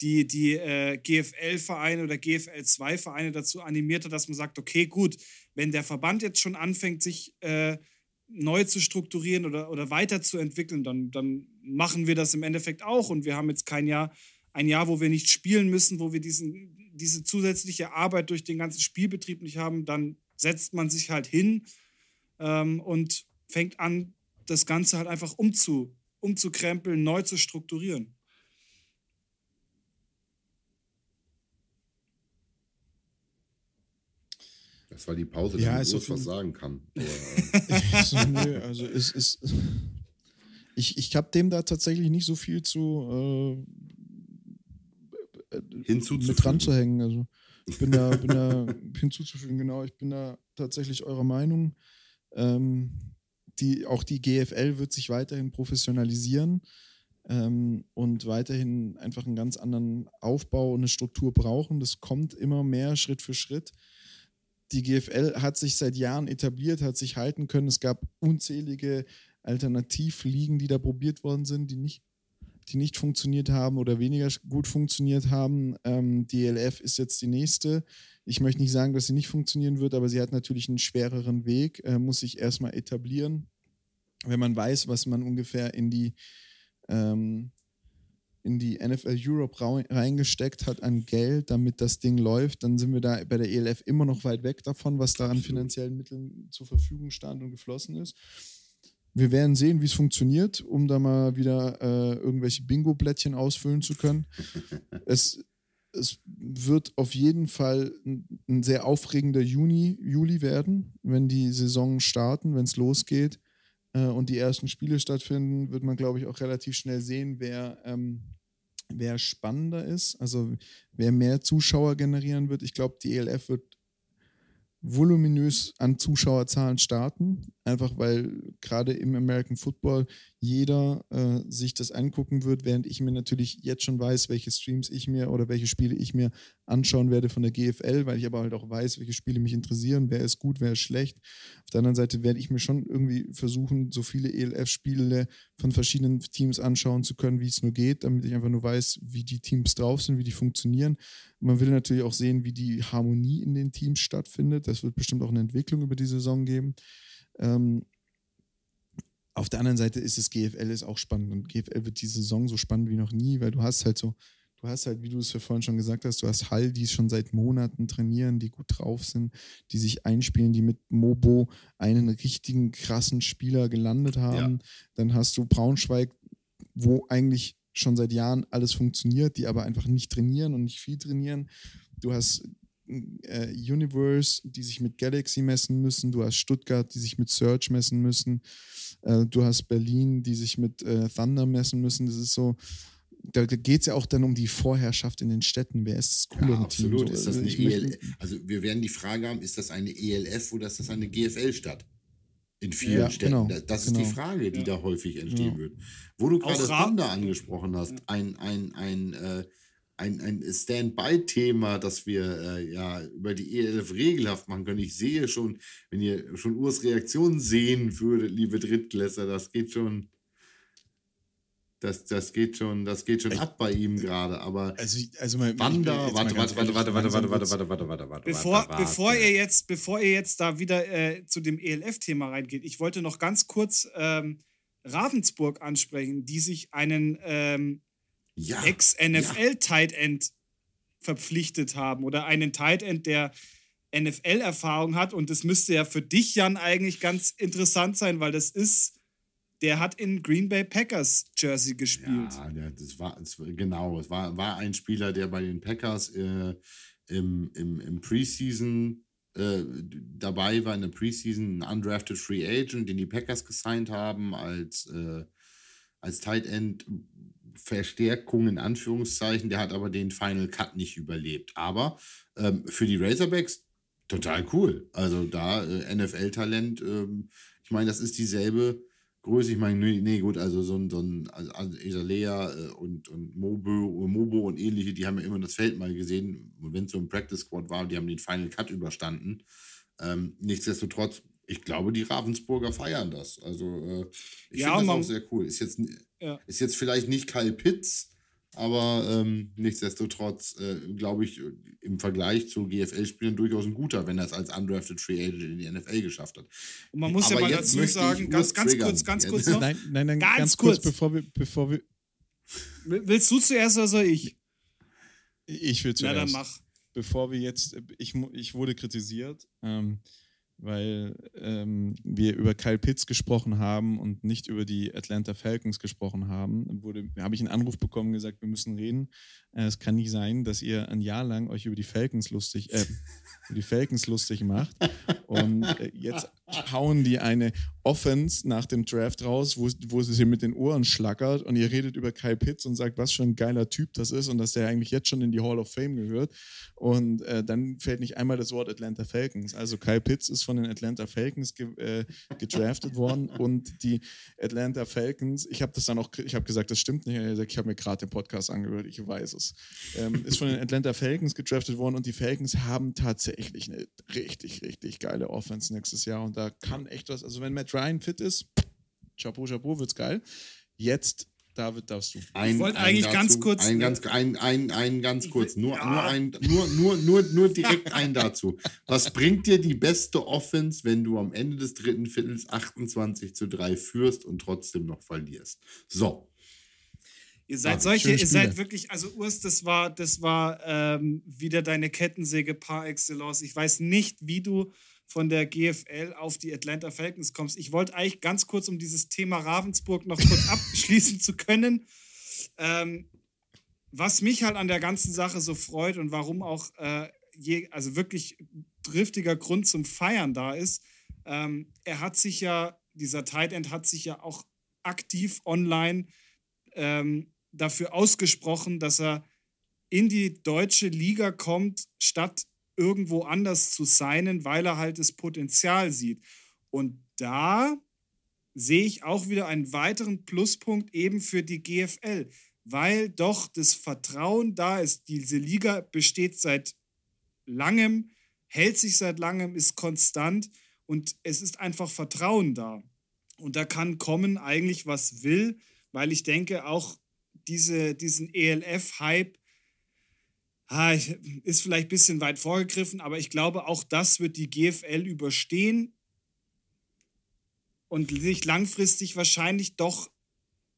die, die äh, GFL-Vereine oder GFL-2-Vereine dazu animiert hat, dass man sagt, okay, gut, wenn der Verband jetzt schon anfängt, sich äh, neu zu strukturieren oder, oder weiterzuentwickeln, dann, dann machen wir das im Endeffekt auch. Und wir haben jetzt kein Jahr, ein Jahr, wo wir nicht spielen müssen, wo wir diesen, diese zusätzliche Arbeit durch den ganzen Spielbetrieb nicht haben, dann setzt man sich halt hin ähm, und fängt an, das Ganze halt einfach umzu, umzukrempeln, neu zu strukturieren. Das war die Pause, damit ja, Urs was sagen kann. so, nö, also es ist. Ich, ich habe dem da tatsächlich nicht so viel zu äh, hinzuzufügen. mit dran zu hängen. Also ich bin da, bin da hinzuzufügen, genau. Ich bin da tatsächlich eurer Meinung. Ähm, die, auch die GFL wird sich weiterhin professionalisieren ähm, und weiterhin einfach einen ganz anderen Aufbau und eine Struktur brauchen. Das kommt immer mehr Schritt für Schritt die GFL hat sich seit Jahren etabliert, hat sich halten können. Es gab unzählige Alternativligen, die da probiert worden sind, die nicht, die nicht funktioniert haben oder weniger gut funktioniert haben. Ähm, die ELF ist jetzt die nächste. Ich möchte nicht sagen, dass sie nicht funktionieren wird, aber sie hat natürlich einen schwereren Weg, äh, muss sich erstmal etablieren. Wenn man weiß, was man ungefähr in die ähm, in die NFL Europe reingesteckt hat an Geld, damit das Ding läuft, dann sind wir da bei der ELF immer noch weit weg davon, was da an finanziellen Mitteln zur Verfügung stand und geflossen ist. Wir werden sehen, wie es funktioniert, um da mal wieder äh, irgendwelche Bingo-Blättchen ausfüllen zu können. es, es wird auf jeden Fall ein, sehr aufregender Juni, Juli werden, wenn die Saison starten, wenn es losgeht äh, und die ersten Spiele stattfinden, wird man, glaube ich, auch relativ schnell sehen, wer, ähm, wer spannender ist, also wer mehr Zuschauer generieren wird. Ich glaube, die ELF wird voluminös an Zuschauerzahlen starten, einfach weil gerade im American Football jeder äh, sich das angucken wird, während ich mir natürlich jetzt schon weiß, welche Streams ich mir oder welche Spiele ich mir anschauen werde von der GFL, weil ich aber halt auch weiß, welche Spiele mich interessieren, wer ist gut, wer ist schlecht. Auf der anderen Seite werde ich mir schon irgendwie versuchen, so viele ELF-Spiele von verschiedenen Teams anschauen zu können, wie es nur geht, damit ich einfach nur weiß, wie die Teams drauf sind, wie die funktionieren. Man will natürlich auch sehen, wie die Harmonie in den Teams stattfindet. Das wird bestimmt auch eine Entwicklung über die Saison geben. Ähm, auf der anderen Seite ist es GFL ist auch spannend und GFL wird die Saison so spannend wie noch nie, weil du hast halt so, du hast halt, wie du es ja vorhin schon gesagt hast, du hast Hall, die schon seit Monaten trainieren, die gut drauf sind, die sich einspielen, die mit Mobo einen richtigen krassen Spieler gelandet haben. Ja. Dann hast du Braunschweig, wo eigentlich schon seit Jahren alles funktioniert, die aber einfach nicht trainieren und nicht viel trainieren. Du hast äh, Universe, die sich mit Galaxy messen müssen. Du hast Stuttgart, die sich mit Search messen müssen. Äh, du hast Berlin, die sich mit äh, Thunder messen müssen. Das ist so, da geht es ja auch dann um die Vorherrschaft in den Städten. Wer ist das coolere ja, absolut. Team? So, ist das also eine EL also wir werden die Frage haben, ist das eine ELF oder ist das eine GFL-Stadt? In vielen ja, Städten. Genau, das ist genau. die Frage, die ja. da häufig entstehen wird. Wo du gerade Thunder angesprochen hast, ein, ein, ein äh, ein, ein Standby-Thema, das wir äh, ja über die ELF regelhaft machen können. Ich sehe schon, wenn ihr schon Urs Reaktion sehen würdet, liebe Drittklässler, das geht schon. Das, das geht schon, das geht schon ab bei ihm gerade, aber also, also mal, Wander, warte, warte, warte, warte, warte, warte, warte, warte, warte, warte, warte, bevor, warte, bevor ihr jetzt, bevor ihr jetzt da wieder äh, zu dem ELF-Thema reingeht, ich wollte noch ganz kurz ähm, Ravensburg ansprechen, die sich einen ähm, ja, Ex-NFL-Tight End verpflichtet haben oder einen Tight End, der NFL-Erfahrung hat. Und das müsste ja für dich, Jan, eigentlich ganz interessant sein, weil das ist der hat in Green Bay Packers Jersey gespielt. Ja, der, das war das, genau. Es war, war ein Spieler, der bei den Packers äh, im, im, im Preseason äh, dabei war, in der Preseason ein undrafted Free Agent, den die Packers gesigned haben als, äh, als Tight End. Verstärkung in Anführungszeichen, der hat aber den Final Cut nicht überlebt. Aber ähm, für die Razorbacks total cool. Also da äh, NFL-Talent, ähm, ich meine, das ist dieselbe Größe, ich meine, nee, nee, gut, also so ein, so ein also, also Isalea äh, und, und Mobo, Mobo und ähnliche, die haben ja immer das Feld mal gesehen. Und wenn es so ein Practice Squad war, die haben den Final Cut überstanden. Ähm, nichtsdestotrotz, ich glaube, die Ravensburger feiern das. Also äh, ich ja, finde das auch sehr cool. Ist jetzt, ja. ist jetzt vielleicht nicht Kyle Pitts, aber ähm, nichtsdestotrotz äh, glaube ich im Vergleich zu GFL-Spielern durchaus ein guter, wenn er es als undrafted Free Agent in die NFL geschafft hat. Und man muss aber ja mal dazu sagen, ganz, ganz kurz, ganz kurz noch. Nein, nein, nein ganz, ganz kurz, kurz, bevor wir, bevor wir. Willst du zuerst oder soll ich? Ich will zuerst. Ja, dann mach. Bevor wir jetzt, ich, ich wurde kritisiert. Ähm, weil ähm, wir über Kyle Pitts gesprochen haben und nicht über die Atlanta Falcons gesprochen haben, wurde, habe ich einen Anruf bekommen, gesagt, wir müssen reden. Äh, es kann nicht sein, dass ihr ein Jahr lang euch über die Falcons lustig, äh, die Falcons lustig macht. Und äh, jetzt hauen die eine Offense nach dem Draft raus, wo, wo sie mit den Ohren schlackert und ihr redet über Kyle Pitts und sagt, was für ein geiler Typ das ist und dass der eigentlich jetzt schon in die Hall of Fame gehört. Und äh, dann fällt nicht einmal das Wort Atlanta Falcons. Also Kyle Pitts ist von den Atlanta Falcons ge äh, gedraftet worden und die Atlanta Falcons, ich habe das dann auch, ich habe gesagt, das stimmt nicht. Ich habe mir gerade den Podcast angehört, ich weiß es. Ähm, ist von den Atlanta Falcons gedraftet worden und die Falcons haben tatsächlich eine richtig, richtig geile Offense nächstes Jahr und da kann echt was, also wenn Matt Ryan fit ist, Chapeau, Chapeau, wird's geil. Jetzt David, darfst du. Ein, ich wollte eigentlich dazu, ganz kurz. Ein ganz, ein, ein, ein ganz kurz. Nur, ja. nur, ein, nur, nur, nur, nur direkt ein dazu. Was bringt dir die beste Offense, wenn du am Ende des dritten Viertels 28 zu 3 führst und trotzdem noch verlierst? So. Ihr seid solche, ihr seid wirklich, also Urs, das war, das war ähm, wieder deine Kettensäge par excellence. Ich weiß nicht, wie du von der GFL auf die Atlanta Falcons kommst. Ich wollte eigentlich ganz kurz, um dieses Thema Ravensburg noch kurz abschließen zu können. Ähm, was mich halt an der ganzen Sache so freut und warum auch äh, je, also wirklich driftiger Grund zum Feiern da ist, ähm, er hat sich ja, dieser Tight End hat sich ja auch aktiv online ähm, dafür ausgesprochen, dass er in die deutsche Liga kommt, statt irgendwo anders zu signen, weil er halt das Potenzial sieht. Und da sehe ich auch wieder einen weiteren Pluspunkt eben für die GFL, weil doch das Vertrauen da ist. Diese Liga besteht seit langem, hält sich seit langem, ist konstant und es ist einfach Vertrauen da. Und da kann kommen eigentlich, was will, weil ich denke, auch diese, diesen ELF-Hype ist vielleicht ein bisschen weit vorgegriffen, aber ich glaube, auch das wird die GFL überstehen und sich langfristig wahrscheinlich doch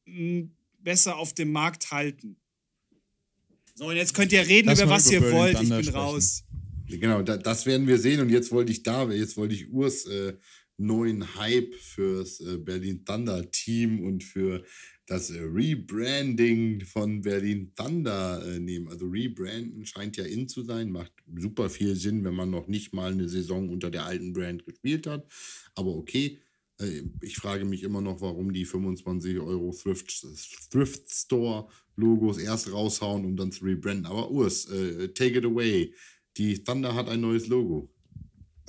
hm, besser auf dem Markt halten. So, und jetzt könnt ihr reden Lass über was über ihr wollt. Ich bin sprechen. raus. Genau, das werden wir sehen. Und jetzt wollte ich da, jetzt wollte ich Urs äh, neuen Hype fürs äh, Berlin Thunder Team und für das äh, Rebranding von Berlin Thunder äh, nehmen. Also Rebranden scheint ja in zu sein, macht super viel Sinn, wenn man noch nicht mal eine Saison unter der alten Brand gespielt hat. Aber okay, ich frage mich immer noch, warum die 25 Euro Thrift, Thrift Store Logos erst raushauen, um dann zu rebranden. Aber Urs, take it away. Die Thunder hat ein neues Logo.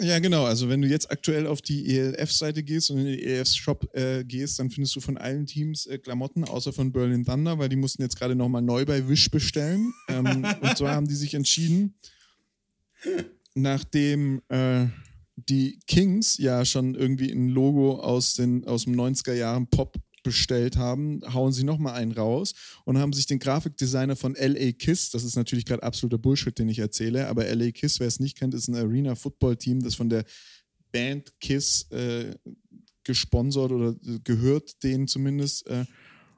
Ja, genau. Also wenn du jetzt aktuell auf die ELF-Seite gehst und in den ELF-Shop äh, gehst, dann findest du von allen Teams äh, Klamotten, außer von Berlin Thunder, weil die mussten jetzt gerade nochmal neu bei Wish bestellen. ähm, und zwar haben die sich entschieden, nachdem äh, die Kings ja schon irgendwie ein Logo aus, den, aus dem 90er Jahren Pop bestellt haben, hauen sie nochmal einen raus und haben sich den Grafikdesigner von LA Kiss, das ist natürlich gerade absoluter Bullshit, den ich erzähle, aber LA Kiss, wer es nicht kennt, ist ein Arena-Football-Team, das von der Band Kiss äh, gesponsert oder gehört denen zumindest äh,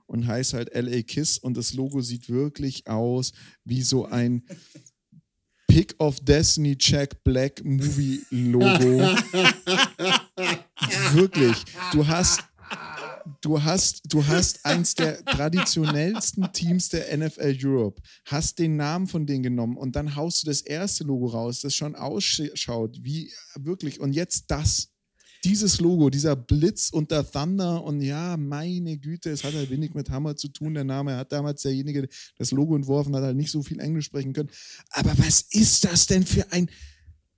und heißt halt LA Kiss und das Logo sieht wirklich aus wie so ein Pick of Destiny Jack Black Movie Logo. wirklich. Du hast du hast, du hast eins der traditionellsten Teams der NFL Europe, hast den Namen von denen genommen und dann haust du das erste Logo raus, das schon ausschaut, wie wirklich, und jetzt das. Dieses Logo, dieser Blitz und der Thunder und ja, meine Güte, es hat halt wenig mit Hammer zu tun. Der Name hat damals derjenige, das Logo entworfen hat, halt nicht so viel Englisch sprechen können. Aber was ist das denn für ein,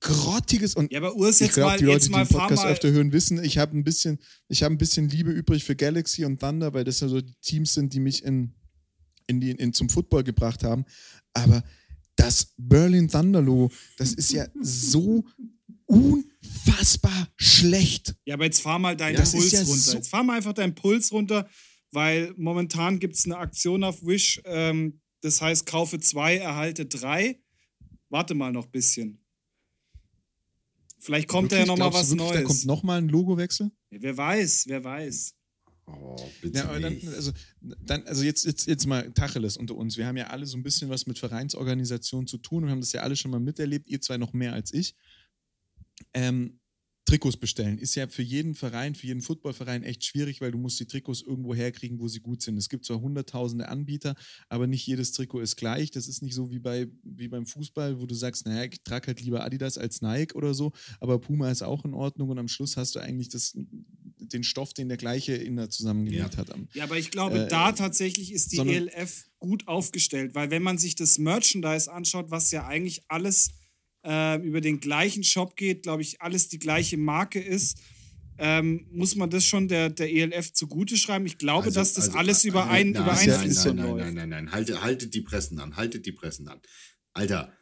grottiges und ja, aber Urs, ich glaube, die Leute, die den Podcast öfter hören, wissen, ich habe ein bisschen, ich habe ein bisschen Liebe übrig für Galaxy und Thunder, weil das ja so die Teams sind, die mich in, in die, in, zum Football gebracht haben. Aber das Berlin Thunder Logo, das ist ja so unfassbar schlecht. Ja, aber jetzt fahr mal deinen das Puls ja runter. so- Jetzt fahr mal einfach deinen Puls runter, weil momentan gibt es eine Aktion auf Wish, ähm, das heißt, kaufe zwei, erhalte drei. Warte mal noch ein bisschen. Vielleicht kommt da ja Wirklich? noch mal Glaubst was wirklich, Da Neues. kommt nochmal ein Logowechsel? Ja, wer weiß, wer weiß. Oh, bitte Ja, aber dann, also, dann, also jetzt, jetzt, jetzt mal Tacheles unter uns. Wir haben ja alle so ein bisschen was mit Vereinsorganisationen zu tun und haben das ja alle schon mal miterlebt, ihr zwei noch mehr als ich. Ähm, Trikots bestellen ist ja für jeden Verein, für jeden Footballverein echt schwierig, weil du musst die Trikots irgendwo herkriegen, wo sie gut sind. Es gibt zwar hunderttausende Anbieter, aber nicht jedes Trikot ist gleich. Das ist nicht so wie, bei, wie beim Fußball, wo du sagst, naja, ich trage halt lieber Adidas als Nike oder so, aber Puma ist auch in Ordnung und am Schluss hast du eigentlich das, den Stoff, den der gleiche Inder zusammengenäht Ja. hat. Am, Ja, aber ich glaube, Äh, da tatsächlich ist die ELF gut aufgestellt, weil wenn man sich das Merchandise anschaut, was ja eigentlich alles äh, über den gleichen Shop geht, glaube ich, alles die gleiche Marke ist, ähm, muss man das schon der, der ELF zugute schreiben. Ich glaube, Also- dass das also, alles äh, über, ein, nein, über ist ein ja- nein, ist Fließband nein, nein, läuft. nein, nein, nein, haltet, haltet die Pressen an, haltet die Pressen an. Alter,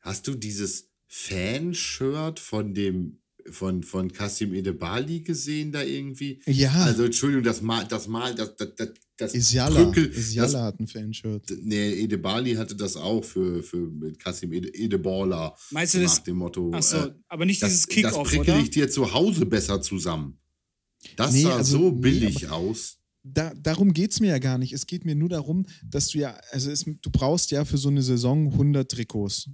hast du dieses Fanshirt von dem von, von Kasim Edebali gesehen da irgendwie? ja, Also Entschuldigung, das Mal, das Mal, das, das, das, das Isiala, Krückel- Isiala hat ein Fanshirt. das, nee, Edebali hatte das auch für, für mit Kasim Ede, Edeballer. Meinst du nach das? dem Motto, Achso, äh, aber nicht das, dieses das Kickoff, prickel oder? ich dir zu Hause besser zusammen. Das Nee, sah also, so nee, billig aus. Da, darum geht es mir ja gar nicht. Es geht mir nur darum, dass du ja, also es, du brauchst ja für so eine Saison 100 Trikots.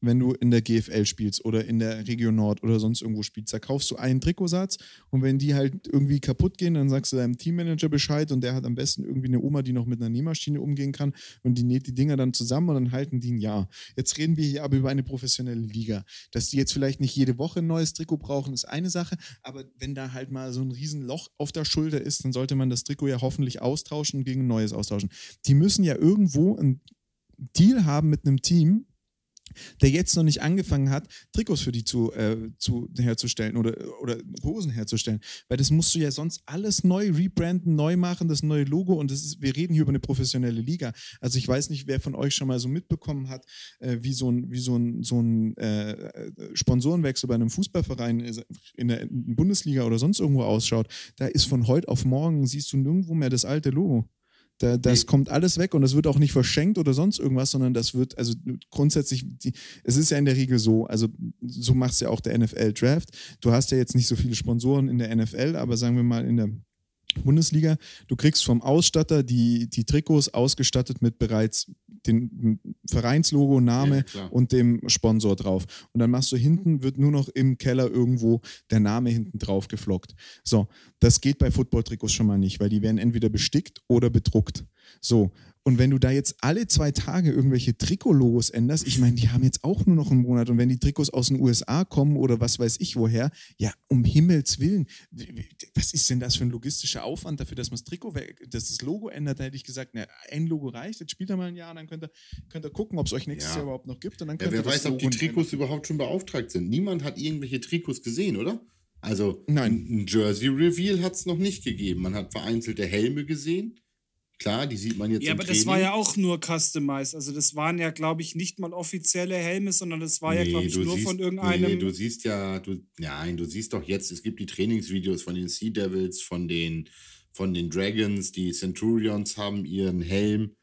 Wenn du in der GFL spielst oder in der Region Nord oder sonst irgendwo spielst, da kaufst du einen Trikotsatz und wenn die halt irgendwie kaputt gehen, dann sagst du deinem Teammanager Bescheid und der hat am besten irgendwie eine Oma, die noch mit einer Nähmaschine umgehen kann und die näht die Dinger dann zusammen und dann halten die ein Jahr. Jetzt reden wir hier aber über eine professionelle Liga. Dass die jetzt vielleicht nicht jede Woche ein neues Trikot brauchen, ist eine Sache, aber wenn da halt mal so ein Riesenloch auf der Schulter ist, dann sollte man das Trikot ja hoffentlich austauschen und gegen ein neues austauschen. Die müssen ja irgendwo einen Deal haben mit einem Team, der jetzt noch nicht angefangen hat, Trikots für die zu, äh, zu herzustellen oder, oder Hosen herzustellen. Weil das musst du ja sonst alles neu rebranden, neu machen, das neue Logo und das ist, wir reden hier über eine professionelle Liga. Also ich weiß nicht, wer von euch schon mal so mitbekommen hat, äh, wie so ein, wie so ein, so ein äh, Sponsorenwechsel bei einem Fußballverein in der Bundesliga oder sonst irgendwo ausschaut. Da ist von heute auf morgen, siehst du nirgendwo mehr das alte Logo. Da, das Nee. kommt alles weg und das wird auch nicht verschenkt oder sonst irgendwas, sondern das wird, also grundsätzlich, die, es ist ja in der Regel so, also so macht es ja auch der NFL-Draft. Du hast ja jetzt nicht so viele Sponsoren in der NFL, aber sagen wir mal in der Bundesliga, du kriegst vom Ausstatter die, die Trikots ausgestattet mit bereits dem Vereinslogo, Name Ja, und dem Sponsor drauf. Und dann machst du hinten, wird nur noch im Keller irgendwo der Name hinten drauf geflockt. So, das geht bei Football-Trikots schon mal nicht, weil die werden entweder bestickt oder bedruckt. So, Und wenn du da jetzt alle zwei Tage irgendwelche Trikotlogos änderst, ich meine, die haben jetzt auch nur noch einen Monat. Und wenn die Trikots aus den USA kommen oder was weiß ich woher, ja, um Himmels Willen, was ist denn das für ein logistischer Aufwand dafür, dass man das Trikot, dass das Logo ändert? Da hätte ich gesagt, na, ein Logo reicht, jetzt spielt er mal ein Jahr, dann könnt ihr, könnt ihr gucken, ob es euch nächstes Ja. Jahr überhaupt noch gibt. Und dann Ja, wer weiß, ob die Trikots überhaupt schon beauftragt sind. Niemand hat irgendwelche Trikots gesehen, oder? Also Nein. ein ein Jersey-Reveal hat es noch nicht gegeben. Man hat vereinzelte Helme gesehen. Klar, die sieht man jetzt Ja, aber das war Training. ja auch nur customized. Also das waren ja, glaube ich, nicht mal offizielle Helme, sondern das war ja, glaube ich, nur siehst, von irgendeinem. Nee, du siehst ja, du, nein, du siehst doch jetzt, es gibt die Trainingsvideos von den Sea Devils, von den, von den Dragons, die Centurions haben ihren Helm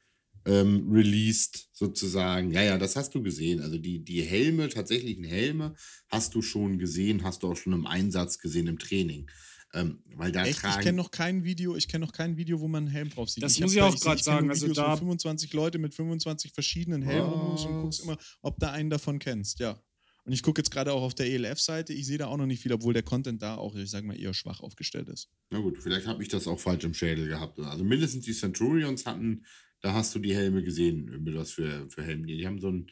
ähm, released, sozusagen. Ja, ja, das hast du gesehen. Also die, die Helme, tatsächlichen Helme, hast du schon gesehen, hast du auch schon im Einsatz gesehen im Training. Ähm, weil da Echt? Ich tragen. kenne noch kein Video, ich kenne noch kein Video, wo man einen Helm drauf sieht. Das hab muss ich auch grad kenn sagen, also Videos, da- wo 25 Leute mit 25 verschiedenen Helmen und guckst Was? immer, ob da einen davon kennst, ja. Und ich gucke jetzt gerade auch auf der ELF-Seite, ich sehe da auch noch nicht viel, obwohl der Content da auch, ich sage mal, eher schwach aufgestellt ist. Na gut, vielleicht habe ich das auch falsch im Schädel gehabt. Also mindestens die Centurions hatten, da hast du die Helme gesehen, mit was für, für Helme. Die haben so ein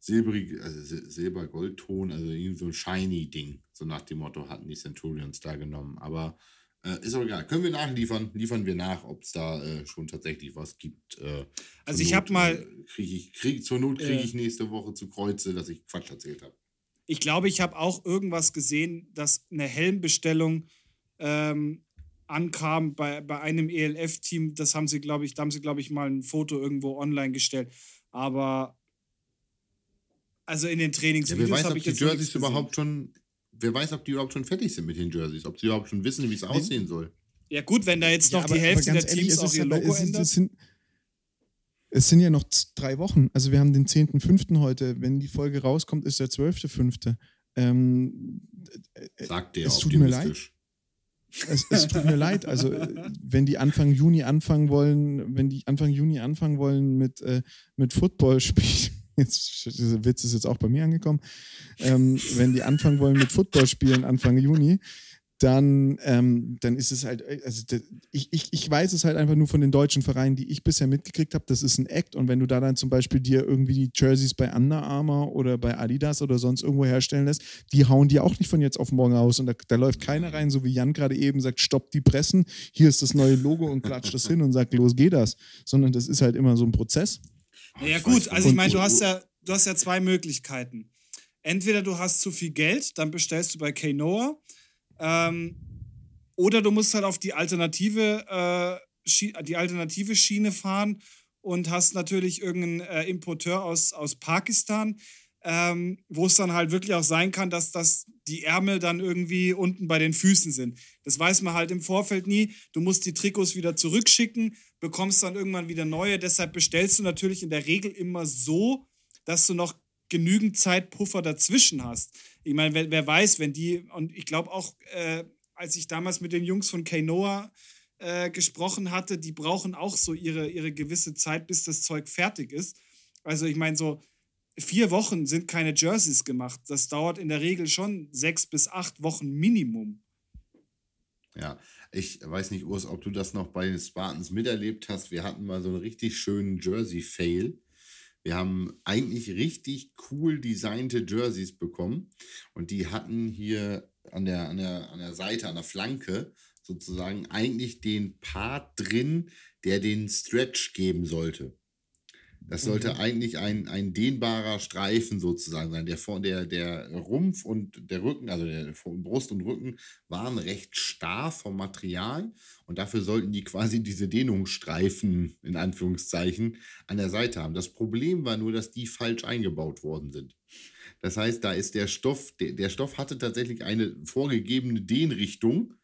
silbrig, also Sil- Silber-Goldton, also irgendwie so ein shiny-Ding. So nach dem Motto hatten die Centurions da genommen. Aber äh, ist auch egal. Können wir nachliefern? Liefern wir nach, ob es da äh, schon tatsächlich was gibt. Äh, Also ich Not, hab mal- Äh, krieg ich, krieg, zur Not kriege Äh. ich nächste Woche zu Kreuze, dass ich Quatsch erzählt habe. Ich glaube, ich habe auch irgendwas gesehen, dass eine Helmbestellung ähm, ankam bei, bei einem ELF-Team. Das haben sie, glaube ich, da haben sie, glaube ich, mal ein Foto irgendwo online gestellt. Aber also in den Ja, wer Trainingsvideos weiß, habe ob ich die Jerseys überhaupt schon. Wer weiß, ob die überhaupt schon fertig sind mit den Jerseys, ob sie überhaupt schon wissen, wie es aussehen soll. Ja gut, wenn da jetzt Ja, noch aber- die Hälfte der ganz ehrlich, Teams es auch ist ihr aber- Logo es ist- ändert. Es sind, es sind ja noch drei Wochen. Also wir haben den 10.05. heute. Wenn die Folge rauskommt, ist der 12.05. Ähm, Sagt der es tut mir leid. optimistisch. es, es tut mir leid. Also, äh, wenn die Anfang Juni anfangen wollen, wenn die Anfang Juni anfangen wollen mit, äh, mit Football spielen, jetzt, dieser Witz ist jetzt auch bei mir angekommen, ähm, wenn die anfangen wollen mit Football spielen Anfang Juni, dann, ähm, dann ist es halt, also ich, ich, ich weiß es halt einfach nur von den deutschen Vereinen, die ich bisher mitgekriegt habe, das ist ein Act. Und wenn du da dann zum Beispiel dir irgendwie die Jerseys bei Under Armour oder bei Adidas oder sonst irgendwo herstellen lässt, die hauen die auch nicht von jetzt auf morgen aus. Und da, da läuft keiner rein, so wie Jan gerade eben sagt, stopp die Pressen, hier ist das neue Logo und klatscht das hin und sagt, los geht das, sondern das ist halt immer so ein Prozess. Ja gut, also ich meine, du hast ja, du hast ja zwei Möglichkeiten. Entweder du hast zu viel Geld, dann bestellst du bei Kanoa, ähm, oder du musst halt auf die alternative, äh, die alternative Schiene fahren und hast natürlich irgendeinen äh, Importeur aus, aus Pakistan, ähm, wo es dann halt wirklich auch sein kann, dass, dass die Ärmel dann irgendwie unten bei den Füßen sind. Das weiß man halt im Vorfeld nie. Du musst die Trikots wieder zurückschicken, bekommst dann irgendwann wieder neue. Deshalb bestellst du natürlich in der Regel immer so, dass du noch genügend Zeitpuffer dazwischen hast. Ich meine, wer, wer weiß, wenn die, und ich glaube auch, äh, als ich damals mit den Jungs von Kanoa äh, gesprochen hatte, die brauchen auch so ihre, ihre gewisse Zeit, bis das Zeug fertig ist. Also ich meine, so vier Wochen sind keine Jerseys gemacht. Das dauert in der Regel schon sechs bis acht Wochen Minimum. Ja, ich weiß nicht, Urs, ob du das noch bei den Spartans miterlebt hast. Wir hatten mal so einen richtig schönen Jersey-Fail. Wir haben eigentlich richtig cool designte Jerseys bekommen und die hatten hier an der, an der, an der Seite, an der Flanke sozusagen eigentlich den Part drin, der den Stretch geben sollte. Das sollte eigentlich ein, ein dehnbarer Streifen sozusagen sein. Der, der, der Rumpf und der Rücken, also der Brust und Rücken, waren recht starr vom Material und dafür sollten die quasi diese Dehnungsstreifen in Anführungszeichen an der Seite haben. Das Problem war nur, dass die falsch eingebaut worden sind. Das heißt, da ist der Stoff, der, der Stoff hatte tatsächlich eine vorgegebene Dehnrichtung.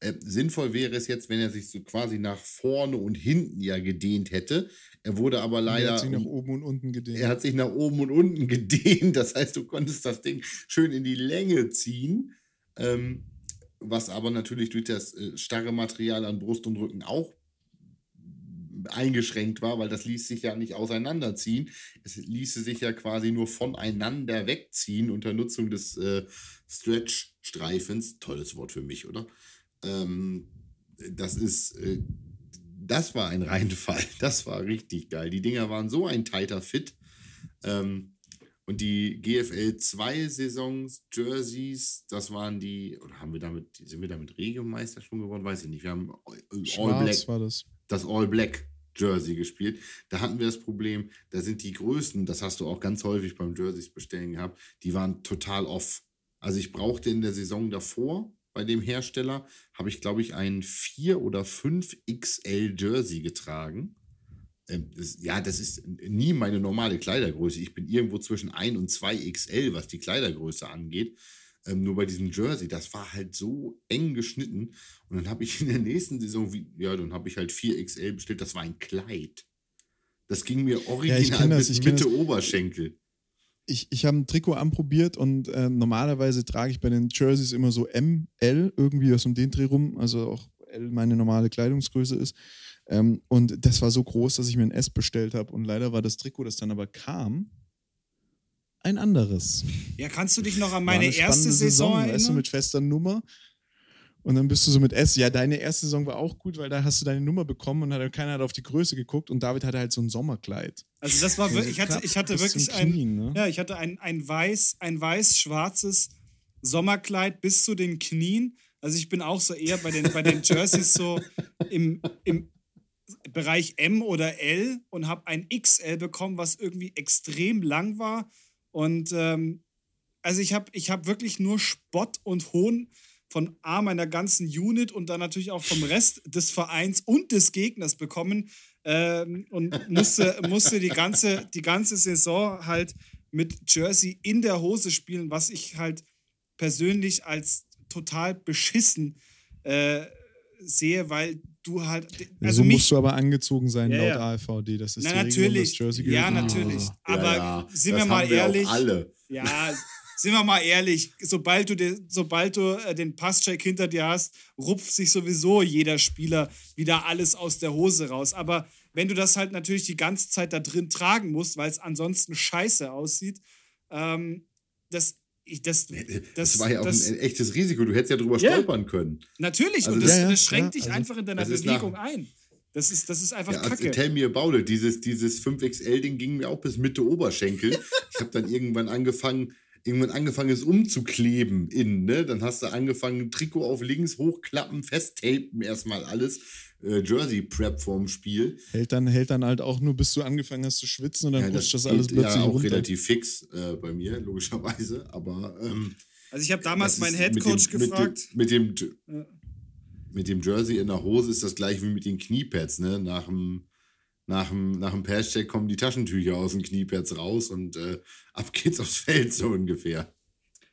Äh, sinnvoll wäre es jetzt, wenn er sich so quasi nach vorne und hinten ja gedehnt hätte. Er wurde aber Er leider. hat sich nach oben und unten gedehnt. er hat sich nach oben und unten gedehnt. Das heißt, du konntest das Ding schön in die Länge ziehen. Ähm, was aber natürlich durch das äh, starre Material an Brust und Rücken auch eingeschränkt war, weil das ließ sich ja nicht auseinanderziehen. Es ließe sich ja quasi nur voneinander wegziehen unter Nutzung des äh, Stretch-Streifens. Tolles Wort für mich, oder? Ähm, das ist äh, das war ein Reinfall. Das war richtig geil. Die Dinger waren so ein tighter Fit. Ähm, und die GFL 2 Saisons Jerseys, das waren die, oder haben wir damit, sind wir damit Regiomeister schon geworden? Weiß ich nicht. Wir haben All Schwarz Black, war das. das All Black Jersey gespielt. Da hatten wir das Problem, da sind die Größen, das hast du auch ganz häufig beim Jerseys bestellen gehabt, die waren total off. Also ich brauchte in der Saison davor bei dem Hersteller, habe ich glaube ich ein 4 oder 5 XL Jersey getragen. Ähm, das, ja, das ist nie meine normale Kleidergröße. Ich bin irgendwo zwischen 1 und 2 XL, was die Kleidergröße angeht. Ähm, nur bei diesem Jersey, das war halt so eng geschnitten. Und dann habe ich in der nächsten Saison, wie, ja, dann habe ich halt 4 XL bestellt. Das war ein Kleid. Das ging mir original das, bis ich kenn Mitte das. Oberschenkel. Ich, ich habe ein Trikot anprobiert und äh, normalerweise trage ich bei den Jerseys immer so ML, irgendwie was um den Dreh rum, also auch L meine normale Kleidungsgröße ist. Ähm, und das war so groß, dass ich mir ein S bestellt habe. Und leider war das Trikot, das dann aber kam, ein anderes. Ja, kannst du dich noch an meine eine erste spannende Saison weißt du, erinnern? mit fester Nummer. Und dann bist du so mit S. Ja, deine erste Saison war auch gut, weil da hast du deine Nummer bekommen und hat, keiner hat auf die Größe geguckt und David hatte halt so ein Sommerkleid. Also das war wirklich, ich hatte, ich hatte wirklich ein, Knien, ne? ja, ich hatte ein, ein weiß, ein weiß-schwarzes Sommerkleid bis zu den Knien. Also ich bin auch so eher bei den, bei den Jerseys so im, im Bereich M oder L und habe ein XL bekommen, was irgendwie extrem lang war. Und ähm, also ich habe ich hab wirklich nur Spott und Hohn von A meiner ganzen Unit und dann natürlich auch vom Rest des Vereins und des Gegners bekommen ähm, und musste, musste die, ganze, die ganze Saison halt mit Jersey in der Hose spielen, was ich halt persönlich als total beschissen äh, sehe, weil du halt. Also so mich, musst du aber angezogen sein Ja, laut ja. AFVD. Das ist Na, die Regel, natürlich. das Jersey Ja, gilt. natürlich. Ja, Aber ja, sind das wir mal haben wir ehrlich. Auch alle. Ja, sind wir mal ehrlich, sobald du, de, sobald du äh, den Passcheck hinter dir hast, rupft sich sowieso jeder Spieler wieder alles aus der Hose raus. Aber wenn du das halt natürlich die ganze Zeit da drin tragen musst, weil es ansonsten scheiße aussieht, ähm, das, ich, das, Das, das, war ja auch das, ein echtes Risiko. Du hättest ja drüber Ja. stolpern können. Natürlich, Also und das- Ja, das schränkt ja, dich also einfach in deiner ist nach- Bewegung ein. Das ist, das ist einfach Ja, also Kacke. tell me about it. Dieses, dieses 5XL-Ding ging mir auch bis Mitte Oberschenkel. ich habe dann irgendwann angefangen, irgendwann angefangen, es umzukleben innen. Ne? Dann hast du angefangen, Trikot auf links hochklappen, festtapen erstmal alles. Äh, Jersey-Prep vorm Spiel. Hält dann, hält dann halt auch nur, bis du angefangen hast zu schwitzen und dann Ja, rutscht das geht alles plötzlich ja auch runter. relativ fix äh, bei mir, logischerweise. Aber ähm, Also ich habe damals das meinen ist Headcoach mit dem, gefragt. Mit dem, mit, dem, Ja. mit dem Jersey in der Hose ist das gleich wie mit den Kniepads. Ne? Nach dem, nach dem, nach dem Passcheck kommen die Taschentücher aus den Kniepads raus und äh, ab geht's aufs Feld so ungefähr.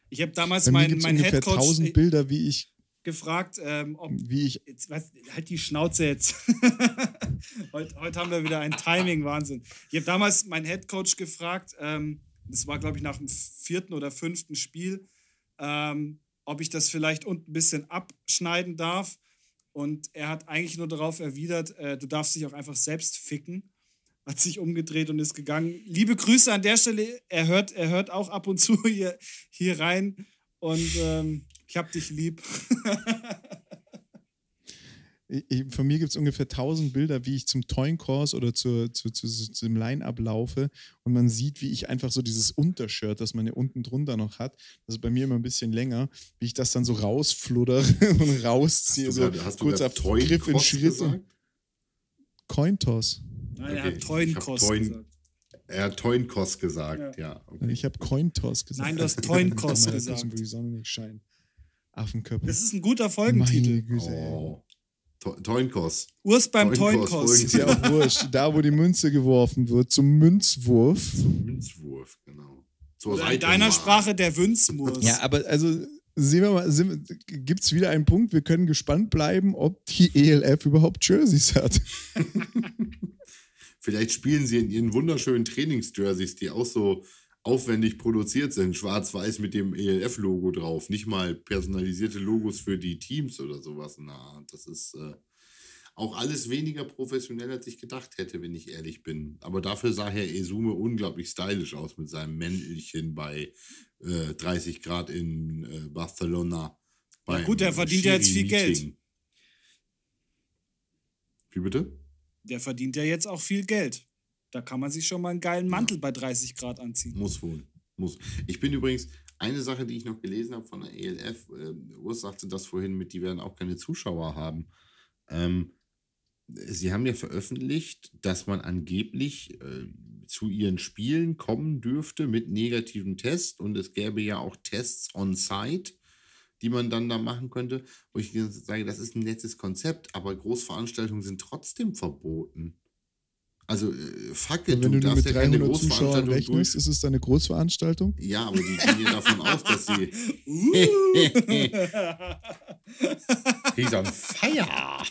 Ich habe damals Bei mir meinen mein ungefähr Headcoach 1000 Bilder, wie ich, gefragt, ähm, ob wie ich jetzt, was, halt die Schnauze jetzt. heute, heute haben wir wieder ein Timing-Wahnsinn. Ich habe damals meinen Headcoach gefragt, ähm, das war, glaube ich, nach dem vierten oder fünften Spiel, ähm, ob ich das vielleicht unten ein bisschen abschneiden darf. Und er hat eigentlich nur darauf erwidert, äh, du darfst dich auch einfach selbst ficken. Hat sich umgedreht und ist gegangen. Liebe Grüße an der Stelle. Er hört, er hört auch ab und zu hier, hier rein. Und ähm, ich hab dich lieb. Ich, von mir gibt es ungefähr 1000 Bilder, wie ich zum Toyn-Kurs oder zur, zu, zu, zu, zum Line-Up laufe und man sieht, wie ich einfach so dieses Untershirt, das man ja unten drunter noch hat, das ist bei mir immer ein bisschen länger, wie ich das dann so rausfluddere und rausziehe, Hast du so grad- hast kurz auf Toyn Griff in Schritt. gesagt? Cointoss. Nein, er Okay, hat treuen ich hab Kost treuen- gesagt. Er hat Toinkos gesagt, ja. okay. Ich habe Cointoss gesagt. Nein, du hast Toynkost gesagt. gucken, wo die Sonne nicht scheint. Affenköpfe. Das ist ein guter Folgentitel. Meine Güte, ey. Oh. Toinkos. Urs beim. Ist ja auch wurscht. Da, wo die Münze geworfen wird, zum Münzwurf. Münzwurf, genau. Zur Oder in deiner mal. Sprache der Wünzmurs. Ja, aber also sehen wir mal, gibt es wieder einen Punkt, wir können gespannt bleiben, ob die ELF überhaupt Jerseys hat. Vielleicht spielen sie in ihren wunderschönen Trainingsjerseys, die auch so aufwendig produziert sind, schwarz-weiß mit dem ELF-Logo drauf. Nicht mal personalisierte Logos für die Teams oder sowas. Na, das ist äh, auch alles weniger professionell, als ich gedacht hätte, wenn ich ehrlich bin. Aber dafür sah Herr Esume unglaublich stylisch aus mit seinem Mäntelchen bei äh, 30 Grad in äh, Barcelona. Ja, gut, der verdient ja jetzt viel Geld. Wie bitte? der verdient ja jetzt auch viel Geld. Da kann man sich schon mal einen geilen Mantel ja. bei 30 Grad anziehen. Muss wohl. Muss. Ich bin übrigens, eine Sache, die ich noch gelesen habe von der ELF, äh, Urs sagte das vorhin mit, die werden auch keine Zuschauer haben. Ähm, sie haben ja veröffentlicht, dass man angeblich äh, zu ihren Spielen kommen dürfte mit negativen Tests und es gäbe ja auch Tests on site, die man dann da machen könnte. Wo ich sage, das ist ein nettes Konzept, aber Großveranstaltungen sind trotzdem verboten. Also, äh, fuck it, wenn du, du mit ja 300 Zuschauern rechnest, ist es dann eine Großveranstaltung? Ja, aber die gehen ja davon aus, dass sie. He's on fire!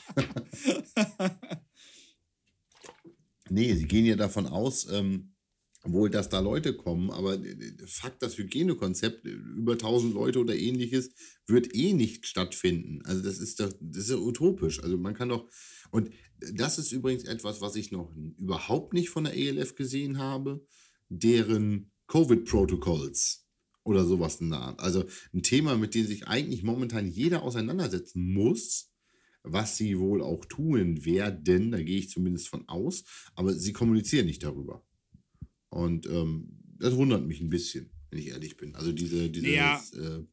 nee, sie gehen ja davon aus, ähm, wohl, dass da Leute kommen, aber Fakt, das Hygienekonzept, über 1000 Leute oder ähnliches, wird eh nicht stattfinden. Also das ist doch, das ist ja utopisch. Also man kann doch, und das ist übrigens etwas, was ich noch überhaupt nicht von der ELF gesehen habe, deren Covid-Protocolls oder sowas in der Art. Also ein Thema, mit dem sich eigentlich momentan jeder auseinandersetzen muss, was sie wohl auch tun werden, da gehe ich zumindest von aus, aber sie kommunizieren nicht darüber. Und ähm, das wundert mich ein bisschen, wenn ich ehrlich bin. Also diese, diese ja. äh,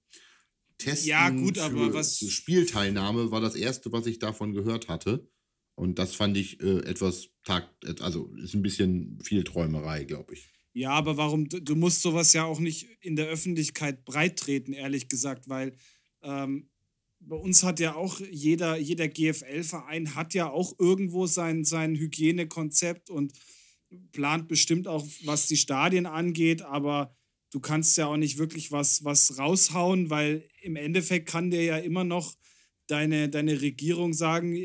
Testen ja, gut, aber was Spielteilnahme war das erste, was ich davon gehört hatte. Und das fand ich äh, etwas tag, also ist ein bisschen viel Träumerei, glaube ich. Ja, aber warum, du musst sowas ja auch nicht in der Öffentlichkeit breit treten, ehrlich gesagt, weil ähm, bei uns hat ja auch jeder, jeder GFL-Verein hat ja auch irgendwo sein, sein Hygienekonzept und plant bestimmt auch, was die Stadien angeht, aber du kannst ja auch nicht wirklich was, was raushauen, weil im Endeffekt kann dir ja immer noch deine, deine Regierung sagen,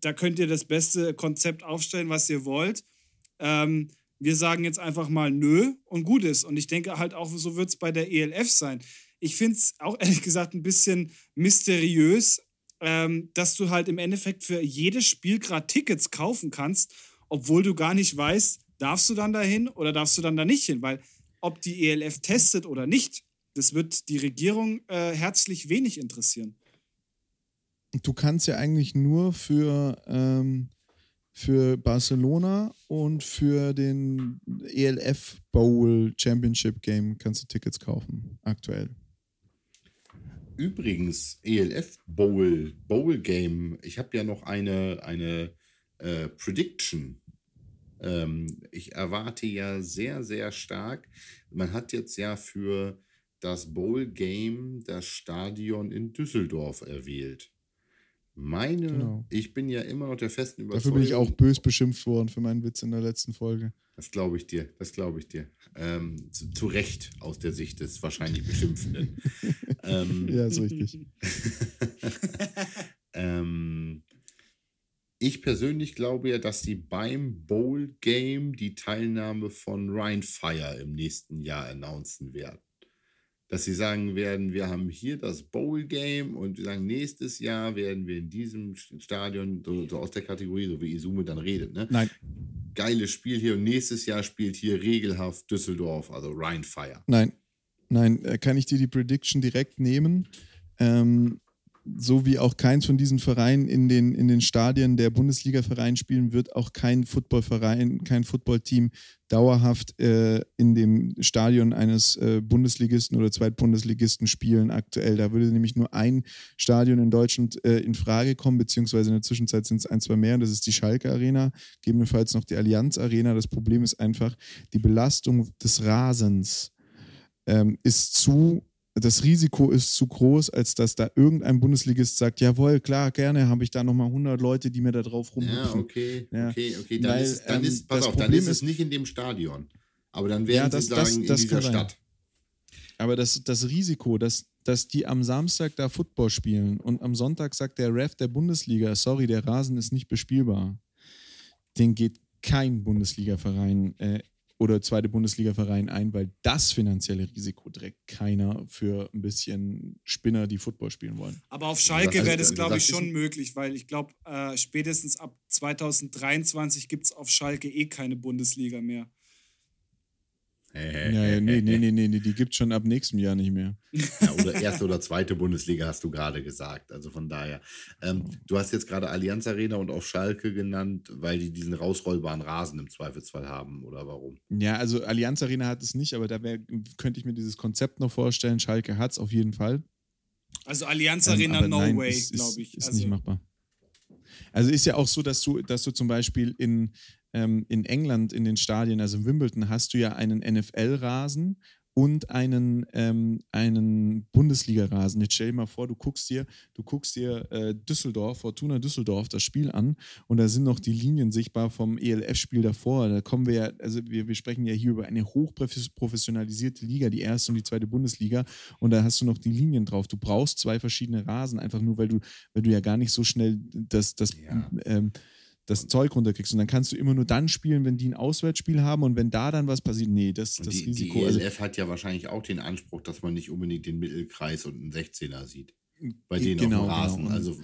da könnt ihr das beste Konzept aufstellen, was ihr wollt. Ähm, wir sagen jetzt einfach mal nö und gut ist. Und ich denke halt auch, so wird es bei der ELF sein. Ich finde es auch ehrlich gesagt ein bisschen mysteriös, ähm, dass du halt im Endeffekt für jedes Spiel gerade Tickets kaufen kannst, obwohl du gar nicht weißt, darfst du dann dahin oder darfst du dann da nicht hin? Weil ob die ELF testet oder nicht, das wird die Regierung äh, herzlich wenig interessieren du kannst ja eigentlich nur für, ähm, für Barcelona und für den ELF Bowl Championship Game kannst du Tickets kaufen, aktuell. Übrigens, ELF Bowl, Bowl Game, ich habe ja noch eine, eine äh, Prediction. Ähm, ich erwarte ja sehr, sehr stark. Man hat jetzt ja für das Bowl Game das Stadion in Düsseldorf erwählt. Meine, genau. ich bin ja immer noch der festen Überzeugung. Dafür bin ich auch bös beschimpft worden für meinen Witz in der letzten Folge. Das glaube ich dir, das glaube ich dir. Ähm, zu, zu, Recht aus der Sicht des wahrscheinlich Beschimpfenden. ähm, ja, ist richtig. ähm, ich persönlich glaube ja, dass sie beim Bowl Game die Teilnahme von Rhine Fire im nächsten Jahr announcen werden dass sie sagen werden, wir haben hier das Bowl-Game und wir sagen, nächstes Jahr werden wir in diesem Stadion, so, so aus der Kategorie, so wie Isume dann redet, ne? Nein. Geiles Spiel hier und nächstes Jahr spielt hier regelhaft Düsseldorf, also Rheinfire. Nein, nein, äh, kann ich dir die Prediction direkt nehmen? Ähm, so wie auch keins von diesen Vereinen in den, in den Stadien der Bundesliga-Verein spielen, wird auch kein Footballverein, kein Footballteam dauerhaft äh, in dem Stadion eines äh, Bundesligisten oder Zweitbundesligisten spielen aktuell. Da würde nämlich nur ein Stadion in Deutschland äh, in Frage kommen, beziehungsweise in der Zwischenzeit sind es ein, zwei mehr, und das ist die Schalke Arena, gegebenenfalls noch die Allianz Arena. Das Problem ist einfach, die Belastung des Rasens ähm, ist zu das Risiko ist zu groß, als dass da irgendein Bundesligist sagt, jawohl, klar, gerne habe ich da nochmal 100 Leute, die mir da drauf rumhüpfen. Ja, okay, ja. okay, okay. Dann, Weil, ist, dann ist, ähm, pass auf, Problem dann ist es nicht in dem Stadion. Aber dann werden ja, das, sie sagen, das, in das dieser Stadt. Aber das, das Risiko, dass, dass die am Samstag da Football spielen und am Sonntag sagt der Ref der Bundesliga, sorry, der Rasen ist nicht bespielbar, den geht kein Bundesliga-Verein äh, oder zweite Bundesliga-Verein ein, weil das finanzielle Risiko trägt keiner für ein bisschen Spinner, die Football spielen wollen. Aber auf Schalke wäre das, glaube ich, schon möglich, weil ich glaube, äh, spätestens ab 2023 gibt es auf Schalke eh keine Bundesliga mehr. Ja, ja, nee, nee, nee, nee, die gibt es schon ab nächstem Jahr nicht mehr. Ja, oder erste oder zweite Bundesliga hast du gerade gesagt. Also von daher. Ähm, du hast jetzt gerade Allianz Arena und auch Schalke genannt, weil die diesen rausrollbaren Rasen im Zweifelsfall haben, oder warum? Ja, also Allianz Arena hat es nicht, aber da wär, könnte ich mir dieses Konzept noch vorstellen. Schalke hat es auf jeden Fall. Also Allianz Arena, Ähm, no nein, way, glaube ich. Ist also, nicht machbar. Also ist ja auch so, dass du, dass du zum Beispiel in, ähm, in England in den Stadien, also in Wimbledon, hast du ja einen NFL-Rasen und einen, ähm, einen Bundesliga-Rasen. Jetzt stell dir mal vor, du guckst dir, du guckst dir äh, Düsseldorf, Fortuna Düsseldorf, das Spiel an und da sind noch die Linien sichtbar vom ELF-Spiel davor. Da kommen wir ja, also wir, wir sprechen ja hier über eine hochprofessionalisierte Liga, die erste und die zweite Bundesliga und da hast du noch die Linien drauf. Du brauchst zwei verschiedene Rasen, einfach nur, weil du, weil du ja gar nicht so schnell das, das, Ja. ähm, das Zeug runterkriegst. Und dann kannst du immer nur dann spielen, wenn die ein Auswärtsspiel haben und wenn da dann was passiert, nee, das, das die, Risiko. die also, ELF hat ja wahrscheinlich auch den Anspruch, dass man nicht unbedingt den Mittelkreis und einen 16er sieht. Bei denen Genau, auf dem Rasen. genau. Also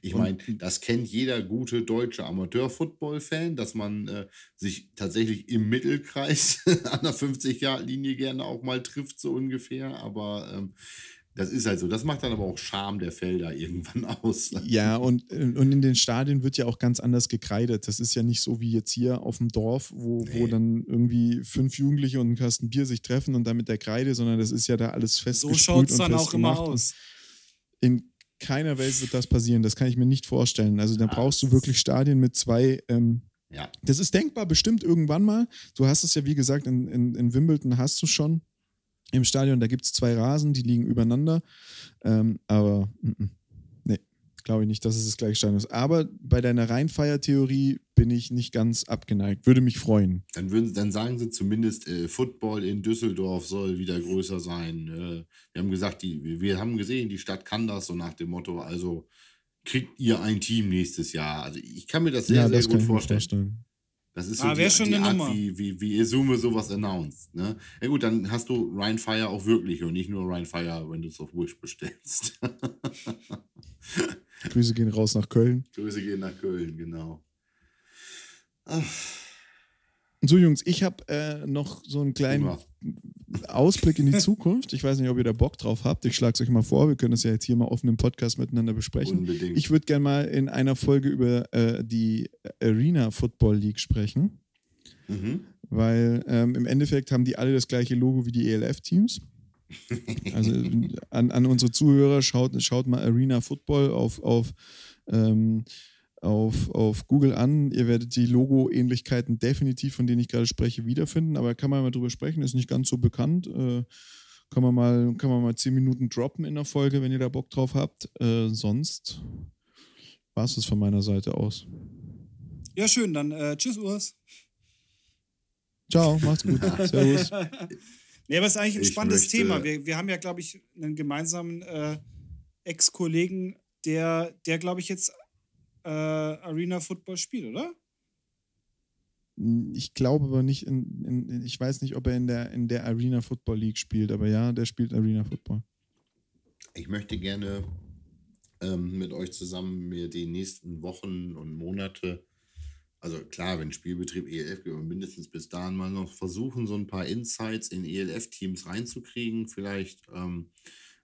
ich meine, das kennt jeder gute deutsche Amateur-Football-Fan, dass man äh, sich tatsächlich im Mittelkreis an der 50-Yard-Linie gerne auch mal trifft, so ungefähr. Aber ähm, das ist halt so. Das macht dann aber auch Charme der Felder irgendwann aus. Ja, und, und in den Stadien wird ja auch ganz anders gekreidet. Das ist ja nicht so wie jetzt hier auf dem Dorf, wo, wo Nee. dann irgendwie fünf Jugendliche und ein Kasten Bier sich treffen und dann mit der Kreide, sondern das ist ja da alles fest so schaut es dann auch immer aus. In keiner Welt wird das passieren. Das kann ich mir nicht vorstellen. Also da Ja, brauchst du wirklich Stadien mit zwei. Ähm, Ja, das ist denkbar, bestimmt irgendwann mal. Du hast es ja, wie gesagt, in, in, in Wimbledon hast du schon im Stadion. Da gibt es zwei Rasen, die liegen übereinander. Ähm, aber mm, mm, nee, glaube ich nicht, dass es das gleiche Stadion ist. Aber bei deiner Rheinfeier-Theorie bin ich nicht ganz abgeneigt. Würde mich freuen. dann, würden, dann sagen sie zumindest, äh, Football in Düsseldorf soll wieder größer sein. Äh, wir haben gesagt, die, wir- haben gesehen, die Stadt kann das, so nach dem Motto, also kriegt ihr ein Team nächstes Jahr. Also ich kann mir das sehr, ja, sehr das gut ich mir vorstellen. vorstellen. Das ist Ah, so wär die, schon die eine Art, Nummer. wie, wie, wie Isume sowas announced. Ne? Ja gut, dann hast du Ryan Fire auch wirklich und nicht nur Ryan Fire, wenn du es auf Wish bestellst. Grüße gehen raus nach Köln. Grüße gehen nach Köln, genau. Ach, So, Jungs, ich habe äh, noch so einen kleinen Hunger. Ausblick in die Zukunft. Ich weiß nicht, ob ihr da Bock drauf habt. Ich schlage es euch mal vor. Wir können das ja jetzt hier mal offen im Podcast miteinander besprechen. unbedingt. Ich würde gerne mal in einer Folge über äh, die Arena Football League sprechen, mhm. weil ähm, im Endeffekt haben die alle das gleiche Logo wie die ELF-Teams. Also an, an unsere Zuhörer, schaut, schaut mal Arena Football auf, auf, ähm, auf, auf Google an. Ihr werdet die Logo-Ähnlichkeiten definitiv, von denen ich gerade spreche, wiederfinden. Aber kann man mal drüber sprechen, ist nicht ganz so bekannt. Äh, kann, man mal, kann man mal zehn Minuten droppen in der Folge, wenn ihr da Bock drauf habt. Äh, sonst war es das von meiner Seite aus. Ja, schön, dann äh, tschüss, Urs. Ciao, macht's gut. Servus. Nee, aber es ist eigentlich ein Ich spannendes möchte- Thema. Wir, wir haben ja, glaube ich, einen gemeinsamen äh, Ex-Kollegen, der, der glaube ich, jetzt äh, Arena Football spielt, oder? Ich glaube aber nicht, in, in, ich weiß nicht, ob er in der, in der Arena Football League spielt, aber ja, der spielt Arena Football. Ich möchte gerne ähm, mit euch zusammen mir die nächsten Wochen und Monate, also klar, wenn Spielbetrieb ELF geht, aber mindestens bis dahin mal noch versuchen, so ein paar Insights in ELF-Teams reinzukriegen. Vielleicht, ähm,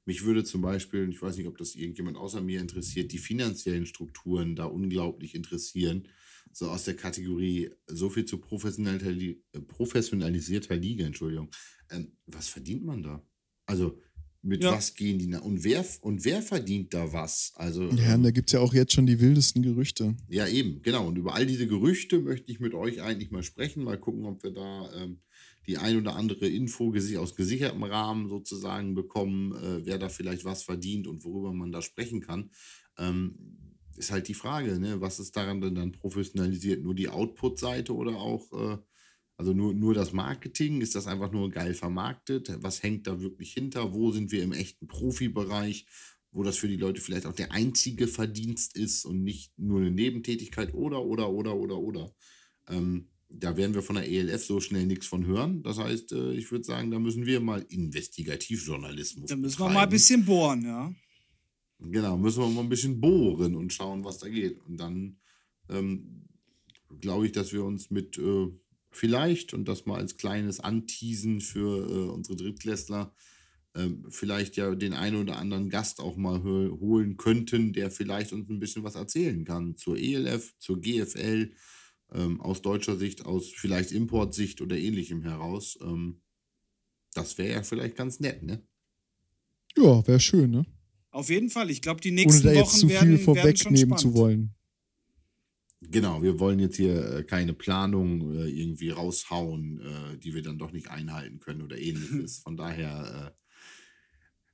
mich würde zum Beispiel, ich weiß nicht, ob das irgendjemand außer mir interessiert, die finanziellen Strukturen da unglaublich interessieren. So aus der Kategorie so viel zu professionalisierter, äh, professionalisierter Liga, Entschuldigung. Ähm, was verdient man da? Also mit Ja. was gehen die? na- Und wer, und wer verdient da was? Also, Ja, ähm, und da gibt es ja auch jetzt schon die wildesten Gerüchte. ja, eben, genau. Und über all diese Gerüchte möchte ich mit euch eigentlich mal sprechen, mal gucken, ob wir da ähm, die ein oder andere Info aus gesichertem Rahmen sozusagen bekommen, äh, wer da vielleicht was verdient und worüber man da sprechen kann. Ähm, ist halt die Frage, ne? was ist daran denn dann professionalisiert? Nur die Output-Seite oder auch, äh, also nur, nur das Marketing? Ist das einfach nur geil vermarktet? Was hängt da wirklich hinter? Wo sind wir im echten Profibereich? wo das für die Leute vielleicht auch der einzige Verdienst ist und nicht nur eine Nebentätigkeit oder, oder, oder, oder, oder. Ähm, da werden wir von der ELF so schnell nichts von hören. Das heißt, äh, ich würde sagen, da müssen wir mal Investigativjournalismus. Da müssen wir mal ein betreiben. bisschen bohren, ja. Genau, müssen wir mal ein bisschen bohren und schauen, was da geht. Und dann ähm, glaube ich, dass wir uns mit äh, vielleicht, und das mal als kleines Anteasen für äh, unsere Drittklässler, ähm, vielleicht ja den einen oder anderen Gast auch mal holen könnten, der vielleicht uns ein bisschen was erzählen kann zur ELF, zur GFL, ähm, aus deutscher Sicht, aus vielleicht Importsicht oder ähnlichem heraus. Ähm, das wäre ja vielleicht ganz nett, ne? Ja, wäre schön, ne? Auf jeden Fall. Ich glaube, die nächsten Ohne da jetzt Wochen zu werden, viel werden vorwegnehmen schon zu wollen. Genau, wir wollen jetzt hier äh, keine Planung äh, irgendwie raushauen, äh, die wir dann doch nicht einhalten können oder ähnliches. Von daher, äh,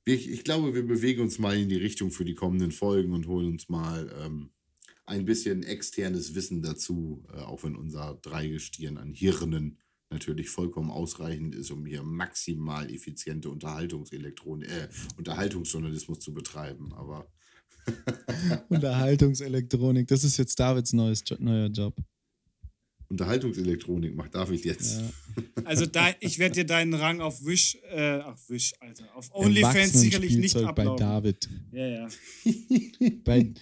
wir, ich glaube, wir bewegen uns mal in die Richtung für die kommenden Folgen und holen uns mal ähm, ein bisschen externes Wissen dazu, äh, auch wenn unser Dreigestirn an Hirnen natürlich vollkommen ausreichend ist, um hier maximal effiziente Unterhaltungselektronik, äh, Unterhaltungsjournalismus zu betreiben. Aber Unterhaltungselektronik, das ist jetzt Davids neues, neuer Job. Unterhaltungselektronik macht David jetzt. Ja. Also da, ich werde dir deinen Rang auf Wish, äh, auf Wish, Alter, auf OnlyFans sicherlich nicht Erwachsenenspielzeug bei ablaufen. David. Ja, ja. Bei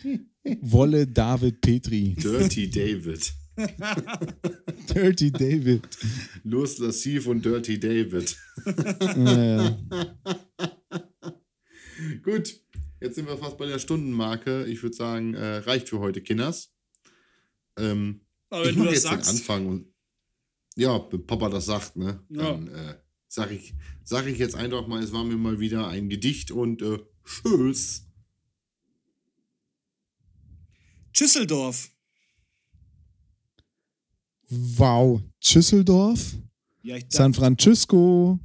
Wolle David Petri. Dirty David. Dirty David. Los Lassiv und Dirty David. Naja. Gut, jetzt sind wir fast bei der Stundenmarke. Ich würde sagen, äh, reicht für heute, Kinders. Ähm, Aber ich wenn du mache das jetzt den sagst, Anfang und ja, wenn Papa das sagt, ne? Ja. Dann äh, sage ich, sag ich jetzt einfach mal, es war mir mal wieder ein Gedicht und äh, tschüss. Schüsseldorf. Wow. Schüsseldorf. Ja, ich San Francisco.